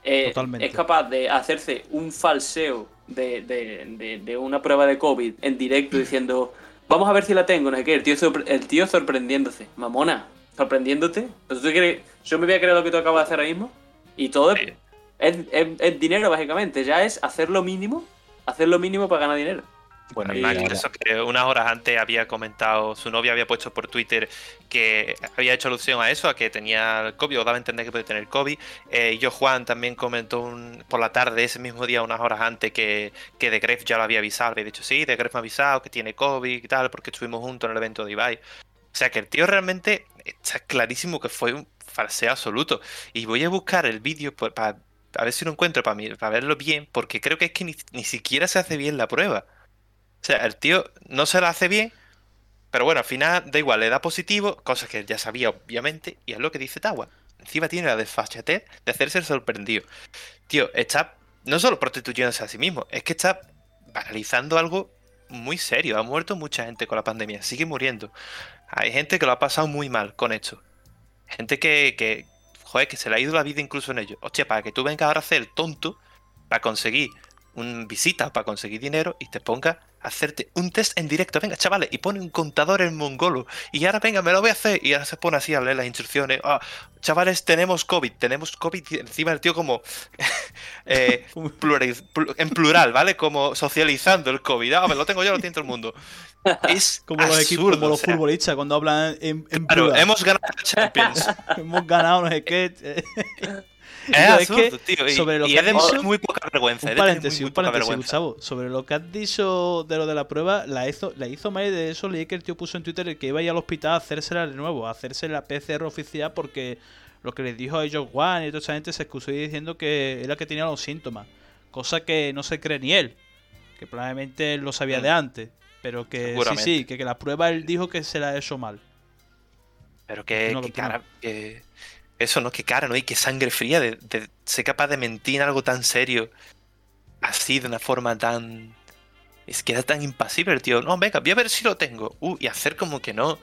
eh, es capaz de hacerse un falseo de, de- de- de una prueba de COVID en directo diciendo, vamos a ver si la tengo, no sé qué, el tío, el tío sorprendiéndose. Mamona, sorprendiéndote. Pero tú crees- yo me voy a creer lo que tú acabas de hacer ahora mismo. Y todo es, Sí. es, es- es dinero, básicamente. Ya es hacer lo mínimo, hacer lo mínimo para ganar dinero. Bueno, y eso que unas horas antes había comentado, su novia había puesto por Twitter que había hecho alusión a eso, a que tenía el COVID, o daba a entender que podía tener COVID. Eh, y yo, Juan, también comentó un- por la tarde, ese mismo día, unas horas antes, que, que The Gref ya lo había avisado. Había dicho, sí, The Gref me ha avisado que tiene COVID y tal, porque estuvimos juntos en el evento de Ibai. O sea que el tío realmente está clarísimo que fue un falseo absoluto. Y voy a buscar el vídeo para a ver si lo encuentro para verlo bien, porque creo que es que ni, ni siquiera se hace bien la prueba. O sea, el tío no se la hace bien, pero bueno, al final da igual, le da positivo, cosa que ya sabía obviamente, y es lo que dice Tawa. Encima tiene la desfachatez de hacerse sorprendido. Tío, está no solo prostituyéndose a sí mismo, es que está paralizando algo muy serio. Ha muerto mucha gente con la pandemia, sigue muriendo. Hay gente que lo ha pasado muy mal con esto. Gente que, que joder, que se le ha ido la vida incluso en ello. Hostia, para que tú vengas ahora a hacer el tonto, para conseguir un visita, para conseguir dinero, y te pongas hacerte un test en directo. Venga, chavales, y pone un contador en mongolo. Y ahora, venga, me lo voy a hacer. Y ahora se pone así a leer las instrucciones. Ah, chavales, tenemos COVID, tenemos COVID. Encima el tío como... eh, pluraliz- pl- en plural, ¿vale? Como socializando el COVID. Ah, me lo tengo yo, lo tiene todo el mundo. Es Como los equipos, como los o sea, futbolistas cuando hablan en, en Claro, plural. hemos ganado Champions. Hemos ganado, no sé qué. Es absurdo, que tío. Y, sobre lo y que es de dicho- muy poca vergüenza. Un paréntesis, muy, muy un paréntesis. Gustavo. Sobre lo que has dicho de lo de la prueba, la hizo, la hizo mal de eso. Leí que el tío puso en Twitter que iba a ir al hospital a hacérsela de nuevo, a hacerse la PCR oficial porque lo que les dijo a ellos Juan y toda esa gente se excusó diciendo que era que tenía los síntomas. Cosa que no se cree ni él. Que probablemente él lo sabía de antes. Pero que sí, sí, que, que la prueba él dijo que se la ha hecho mal. Pero que, No, que tú no. cara, que eso no, que cara, ¿no? Y que sangre fría de, de ser capaz de mentir en algo tan serio, así de una forma tan. Es que era tan impasible el tío. No, venga, voy a ver si lo tengo. Uh, y hacer como que no.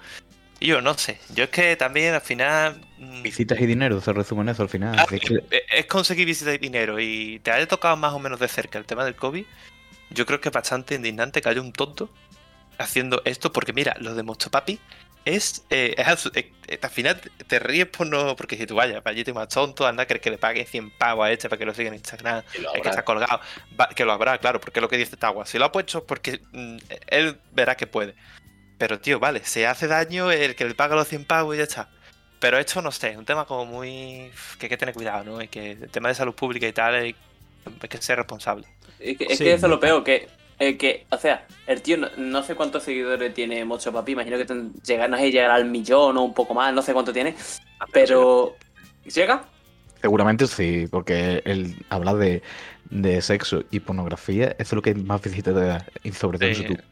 Y yo no sé. Yo es que también al final. mm, Visitas y dinero, se resume en eso al final. Ah, Así que- es- es conseguir visitar dinero y te haya tocado más o menos de cerca el tema del COVID, yo creo que es bastante indignante que haya un tonto haciendo esto, porque mira, lo de Mochopapi es, eh, es eh, eh, al final te- te ríes por no, porque si tú vayas, vaya más tonto, anda, que, que le pague 100 pavos a este para que lo siga en Instagram, Que lo es que habrá. está colgado, Va- que lo habrá, claro, porque es lo que dice Tawa, si lo ha puesto es porque mm, él verá que puede. Pero tío, vale, se hace daño el que le paga los 100 pavos y ya está. Pero esto no sé, es un tema como muy. que hay que tener cuidado, ¿no? Y que el tema de salud pública y tal hay, hay que ser responsable. Es que, es Sí. que eso es lo peor, que, eh, que, o sea, el tío no, no sé cuántos seguidores tiene Mocho Papi, imagino que no sé, llegar al millón o un poco más, no sé cuánto tiene, pero ¿llega? Seguramente sí, porque él habla de, de sexo y pornografía, eso es lo que más visitas te da, y sobre todo en. YouTube.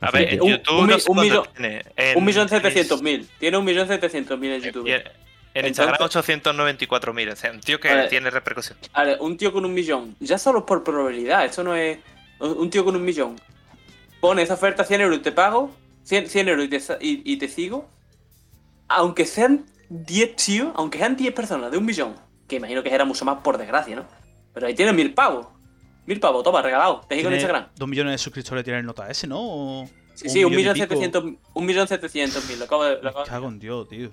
A ver, en Un- YouTube un no mi- sé un cuánto millón- tiene. En- Un millón en- setecientos mil, tiene un millón setecientos mil en YouTube. y en- En Instagram 894.000, o sea, un tío que tiene repercusión. A ver, un tío con un millón, ya solo por probabilidad, esto no es. Un tío con un millón pone esa oferta 100 euros y te pago, 100, 100 euros y te, y, y te sigo. Aunque sean 10 tíos, aunque sean 10 personas de un millón, que imagino que era mucho más por desgracia, ¿no? Pero ahí tienes mil pavos. Mil pavos, toma, regalado. Te sigo en Instagram. Dos millones de suscriptores tiene el nota ese, ¿no? O- Sí, sí, un millón setecientos un millón setecientos mil. Lo acabo de. lo acabo de- cago en Dios, tío.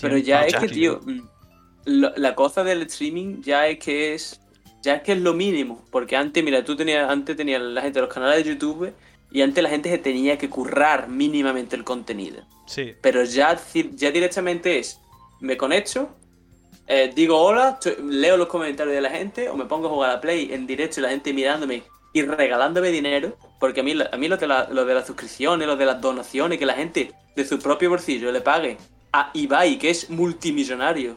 Pero ya es que, tío, mm, la cosa del streaming ya es que es. Ya es que es lo mínimo. Porque antes, mira, tú tenías. Antes tenía la gente los canales de YouTube. Y antes la gente se tenía que currar mínimamente el contenido. Sí. Pero ya, ya directamente es. Me conecto. eh, digo hola, leo los comentarios de la gente. O me pongo a jugar a Play en directo y la gente mirándome y regalándome dinero. Porque a mí, a mí lo, de la, lo de las suscripciones, lo de las donaciones, que la gente de su propio bolsillo le pague a Ibai, que es multimillonario,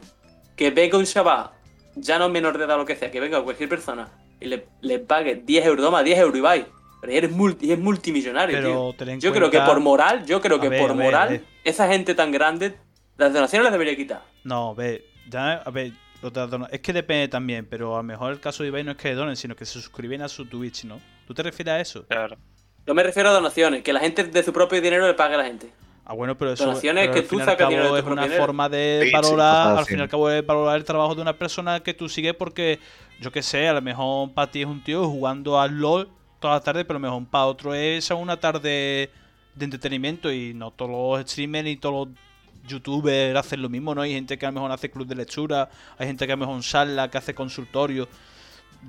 que venga un chaval, ya no menor de edad o lo que sea, que venga cualquier persona y le, le pague 10 euros, toma 10 euros Ibai. Pero eres multi, es multimillonario, Pero tío. Yo creo que por moral, yo creo A que ver, por ver, moral, esa gente tan grande, las donaciones las debería quitar. No, ve, ya, a ver, es que depende también, pero a lo mejor el caso de Ibai no es que donen, sino que se suscriben a su Twitch, ¿no? ¿Tú te refieres a eso? Claro. Yo me refiero a donaciones, que la gente de su propio dinero le pague a la gente. Ah, bueno, pero eso Donaciones pero que al tú fin y al sacas cabo dinero de tu es una dinero. forma de Sí, sí, valorar, al fin y al cabo es valorar el trabajo de una persona que tú sigues porque, yo qué sé, a lo mejor para ti es un tío jugando al LOL toda la tarde, pero a lo mejor para otro es una tarde de entretenimiento y no todos los streamers ni todos los youtubers hacen lo mismo, ¿no? Hay gente que a lo mejor hace club de lectura, hay gente que a lo mejor sala, que hace consultorio.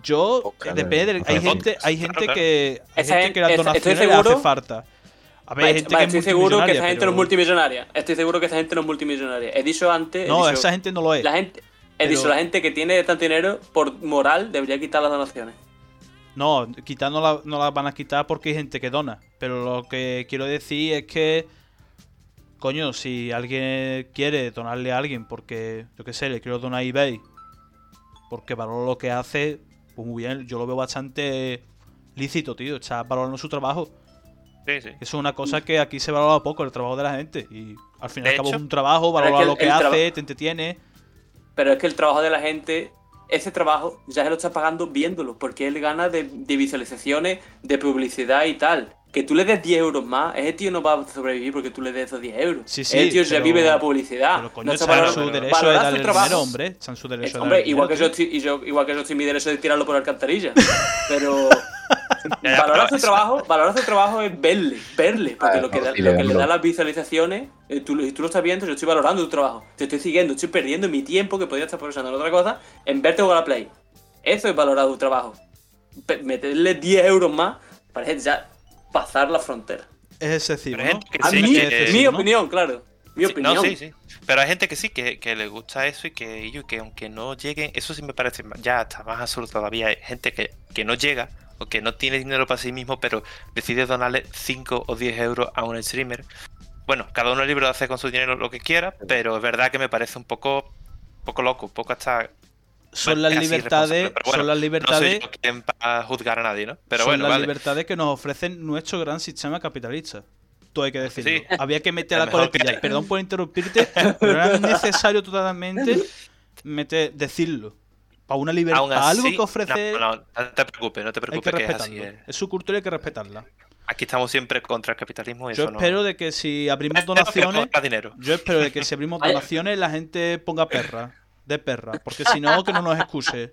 Yo, Podcast, depende, del- hay gente, hay gente claro. que, hay gente que las donaciones le hace seguro- falta. A ver, Vale, hay gente vale, que es estoy seguro que esa gente no es multimillonaria. Estoy seguro que esa gente no es multimillonaria. He dicho antes. he No, dicho- esa gente no lo es. La gente, he Pero- dicho, la gente que tiene tanto dinero, por moral, debería quitar las donaciones. No, quitar no la, no la van a quitar porque hay gente que dona. Pero lo que quiero decir es que, coño, si alguien quiere donarle a alguien porque, yo qué sé, le quiero donar a eBay, porque valoro lo que hace, pues muy bien, yo lo veo bastante lícito, tío. Está valorando su trabajo. Sí, sí. Eso es una cosa que aquí se valora poco, el trabajo de la gente. Y al fin y De al cabo hecho- es un trabajo, valora lo que hace, te entretiene. Pero es que el trabajo de la gente, ese trabajo ya se lo está pagando viéndolo, porque él gana de, de visualizaciones, de publicidad y tal. Que tú le des 10 euros más, ese tío no va a sobrevivir porque tú le des esos 10 euros. Sí, sí, ese tío ya pero- vive de la publicidad. Pero coño, No se está su derecho de el trabajo. dinero, hombre. Está en su derecho Es- de hombre, igual que, yo dinero, estoy, y yo, igual que yo estoy en mi derecho de tirarlo por la alcantarilla. Pero Ya, ya, valorar su trabajo, valorar su trabajo es verle, verle. Porque Ah, lo que, no, da- lo que le da las visualizaciones, eh, tú, tú lo estás viendo, yo estoy valorando tu trabajo. Te estoy siguiendo, estoy perdiendo mi tiempo que podría estar aprovechando en otra cosa en verte jugar a Play. Eso es valorar tu trabajo. Meterle 10 euros más parece ya pasar la frontera. Es excesivo, ¿no? gente que A sí, mí, que- es mi ¿no? opinión, claro. Mi Sí, opinión. No, sí, sí. Pero hay gente que sí, que, que le gusta eso y que, y que aunque no lleguen, eso sí me parece ya hasta más absurdo todavía. Hay gente que, que no llega o que no tiene dinero para sí mismo, pero decide donarle 5 o 10 euros a un streamer. Bueno, cada uno es libre de hacer con su dinero lo que quiera, pero es verdad que me parece un poco, poco loco, un poco hasta. Son las libertades, bueno, son las No soy libertades, yo quien para juzgar a nadie, ¿no? Pero son bueno, las vale. libertades que nos ofrecen nuestro gran sistema capitalista. Todo hay que decirlo. Sí. Había que meter a la coletilla. Perdón por interrumpirte, pero era necesario totalmente meter, decirlo. Para una libertad, para algo así- que ofrece, No, no, no te preocupes, no te hay que preocupes que, es así. eh. Es su cultura y hay que respetarla. Aquí estamos siempre contra el capitalismo y Yo eso no- espero de que si abrimos donaciones, dinero. yo espero de que si abrimos donaciones la gente ponga perra, de perra, porque si no que no nos excuse.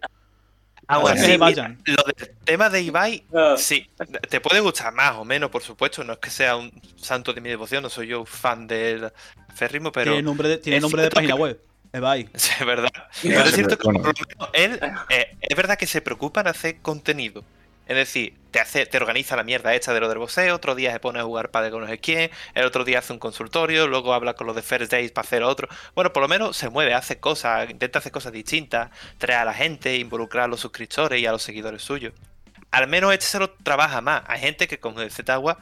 Ah, bueno, sí, vayan. Lo del tema de Ibai, Ah. sí, te puede gustar más o menos, por supuesto. No es que sea un santo de mi devoción, no soy yo fan del ferrismo, pero tiene nombre de, tiene nombre de página que- web. Ebay. Sí, es verdad. Sí, Pero es cierto que por lo menos él, eh, es verdad que se preocupa en hacer contenido. Es decir, te hace, te organiza la mierda esta de lo del boxeo, otro día se pone a jugar padre con no sé quién, el otro día hace un consultorio, luego habla con los de First Days para hacer otro. Bueno, por lo menos se mueve, hace cosas, intenta hacer cosas distintas, trae a la gente, involucrar a los suscriptores y a los seguidores suyos. Al menos este se lo trabaja más. Hay gente que con el Z-Agua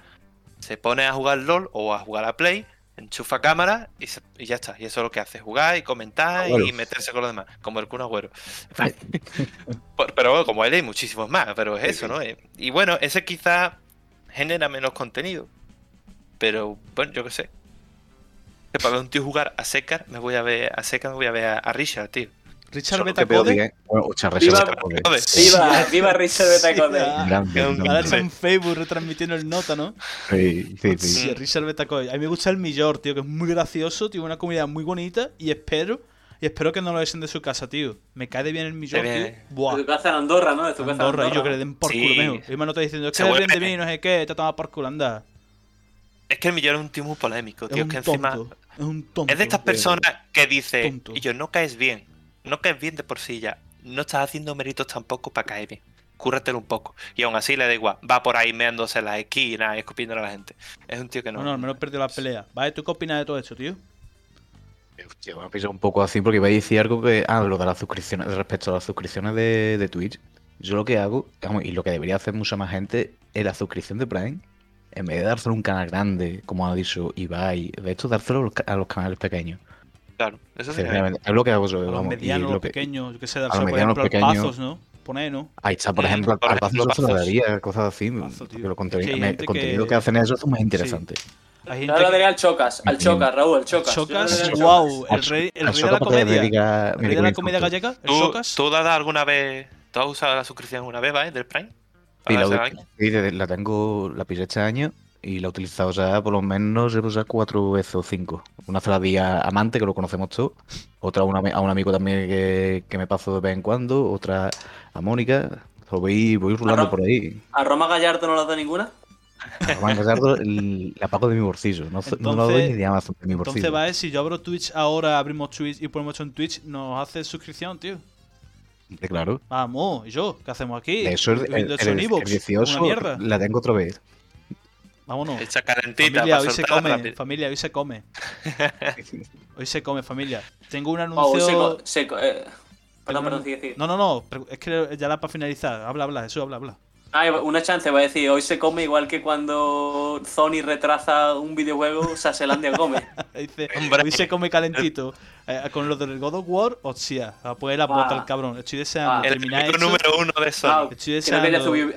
se pone a jugar LOL o a jugar a Play, enchufa cámara y, se- y ya está. Y eso es lo que hace, jugar y comentar Agüero. y meterse con los demás, como el Kun Agüero. Pero bueno, como él hay muchísimos más, pero es eso, ¿no? Eh, Y bueno, ese quizá genera menos contenido. Pero bueno, yo qué sé. Que para ver un tío jugar a Sekar, me voy a ver a Sekar, me voy a ver a, a Richard, tío. Richard Betacode. Bueno, Viva- Richard Betacode. Joder. Viva, viva Richard Betacode. Ah. Ahora está en Facebook retransmitiendo el nota, ¿no? Sí, sí, sí. Sí, Richard Betacode. A mí me gusta el Millor, tío, que es muy gracioso, tiene una comunidad muy bonita y espero, y espero que no lo echen de su casa, tío. Me cae de bien el Millor, De tío. bien. Buah. De tu casa en Andorra, ¿no? De tu casa en Andorra, y Andorra. yo que le den por Sí. culo, mejor. Y me nota diciendo, es que le den de mí, no sé qué, te toma por culo, anda. Es que el millón es un tío muy polémico, Es tío. un que encima. Es un tonto. Es de estas personas que dice, Tonto. y yo no caes bien, no caes bien de por sí ya, no estás haciendo méritos tampoco para caer bien, cúrratelo un poco. Y aún así le da igual, va por ahí meándose en las esquinas, escupiendo a la gente. Es un tío que no. No, no, al menos perdió la pelea. Vale, ¿tú qué opinas de todo esto, tío? Hostia, me ha pisado un poco así porque iba a decir algo que. Ah, lo de las suscripciones. Respecto a las suscripciones de, de Twitch. Yo lo que hago, vamos, y lo que debería hacer mucha más gente, es la suscripción de Prime. En vez de dárselo a un canal grande, como ha dicho Ibai, de hecho, dárselo a los canales pequeños. Claro, eso. Sinceramente, es lo que hago yo. A los vamos, medianos, lo los que- pequeños, yo qué sé, los dárselo, por medianos, ejemplo, al pequeños. Pazos, ¿no? Poner, ¿no? Ahí está, por ejemplo, al paso yo se lo Pazos. daría, cosas así. Porque lo Es contenido, que me- gente el contenido que- que... hacen ellos es muy interesante. Yo gente le que... daría al Chocas, al. Chocas, Raúl, al Chocas. Yo Chocas, wow, el rey, el rey de la comedia. dedica- El rey de la a comedia gallega, el ¿Tú, Chocas. ¿Tú has alguna vez, tú has usado la suscripción alguna vez, ¿vale? Del Prime? Sí, ¿Para la, a sí, la tengo, la pillé este año y la he utilizado ya por lo menos, llevo ya cuatro veces o cinco. Una se la di a Amante, que lo conocemos todos. Otra a un, ami- a un amigo también que, que me paso de vez en cuando. Otra a Mónica. Lo voy, voy rulando por ahí. ¿A Roma Gallardo no le da ninguna? A Román Gallardo el- la pago de mi bolsillo. No, no la doy ni de Amazon, de mi bolsillo. Entonces, va, si yo abro Twitch ahora, abrimos Twitch y ponemos esto en Twitch, nos hace suscripción, tío. Claro. Vamos, ¿y yo? ¿Qué hacemos aquí? Eso el, el, el- el iVoox, 18 Una mierda. la tengo otra vez. Vámonos. Hecha calentita Familia, para hoy se come. rápido. Familia, hoy se come. Hoy se come, familia. Tengo un Oh, se anuncio. co- se co- eh, Perdón, un- perdón, sigue, sigue. No, no, no. Es que ya la para finalizar. Habla, habla, eso habla, habla. Ah, una chance, va a decir, hoy se come igual que cuando Sony retrasa un videojuego, Saselandia come. Dice, Hombre. hoy se come calentito. Eh, con lo del God of War, hostia, a poner la bota Ah. el cabrón. Estoy deseando Ah. El terminar esto. número uno de Sony. Ah, Estoy creo que ha subido,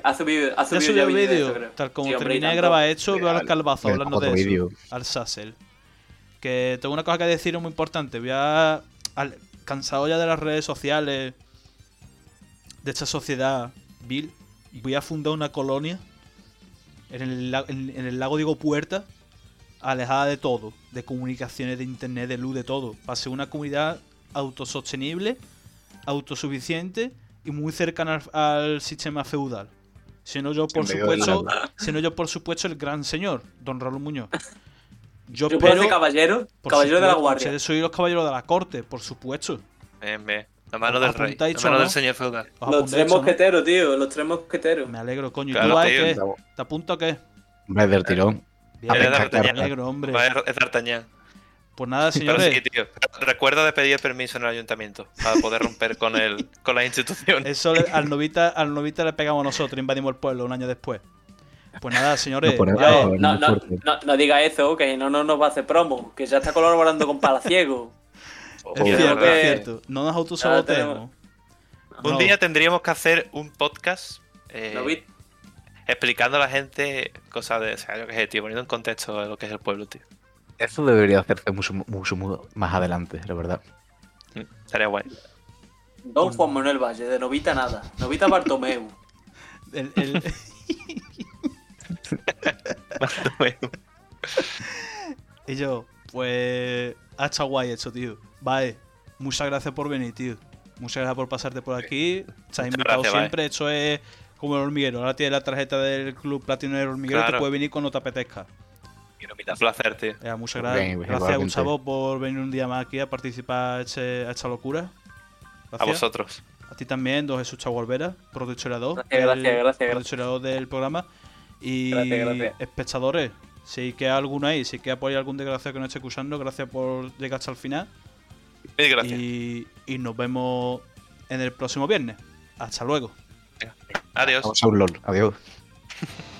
ha subido ya vídeo. Tal como Sí, hombre, terminé de grabar esto, veo al calvazo hablando de eso. Al Sassel. Que tengo una cosa que decir muy importante. Voy a. al- cansado ya de las redes sociales. De esta sociedad vil. Voy a fundar una colonia. En el, en, en el lago Diego Puerta. Alejada de todo. De comunicaciones, de internet, de luz, de todo. Para ser una comunidad autosostenible. Autosuficiente. Y muy cercana al, al sistema feudal. Siendo yo, por supuesto, siendo yo, por supuesto, el gran señor, don Raúl Muñoz. Yo, Yo puedo espero, ser caballero, por caballero de la guardia. ustedes sois los caballeros de la corte, por supuesto. Bien, bien. La mano del rey. La mano ¿no? del señor feudal. Os Los tres mosqueteros, tío, los tres mosqueteros. Me alegro, coño. ¿Y tú, tío. qué? ¿Te apunto qué? Hombre, del tirón. Me alegro, hombre. Es D'Artagnan. Pues nada, Pero señores. sí, tío. Recuerda de pedir permiso en el ayuntamiento para poder romper con el, con las instituciones. Eso al novita, al novita le pegamos nosotros, invadimos el pueblo un año después. Pues nada, señores. No, no, no diga eso, que no, no nos va a hacer promo, que ya está colaborando con Palaciego. Es cierto, es cierto. No nos autosaboteemos. Un No. día tendríamos que hacer un podcast eh, explicando a la gente cosas de. O sea, yo qué sé, tío, poniendo en contexto lo que es el pueblo, tío. Eso debería hacerse mucho, mucho mu- más adelante, la verdad. Mm, Estaría guay. Don Juan Manuel Valle, de Novita nada. Novita Bartomeu. El- el- y yo, pues. Ha estado guay eso, tío. Vale. Muchas gracias por venir, tío. Muchas gracias por pasarte por aquí. Estás invitado gracias, siempre. Esto es como el hormiguero. Ahora tienes la tarjeta del Club Platino del Hormiguero. Te Claro. puedes venir cuando te apetezca. Un placer, tío. Ya, muchas gracias. Bien, gracias, igualmente. Gustavo, por venir un día más aquí a participar a, este- a esta locura. A Gracias. vosotros. A ti también, don Jesús Chagualvera. Gracias, gracias, del- gracias, programa. Y Gracias, gracias. espectadores, si queda alguno ahí, si queda por ahí algún desgraciado que no esté escuchando, gracias por llegar hasta el final. Mil gracias. Y, y nos vemos en el próximo viernes. Hasta luego. Adiós. Vamos a un LOL. Adiós.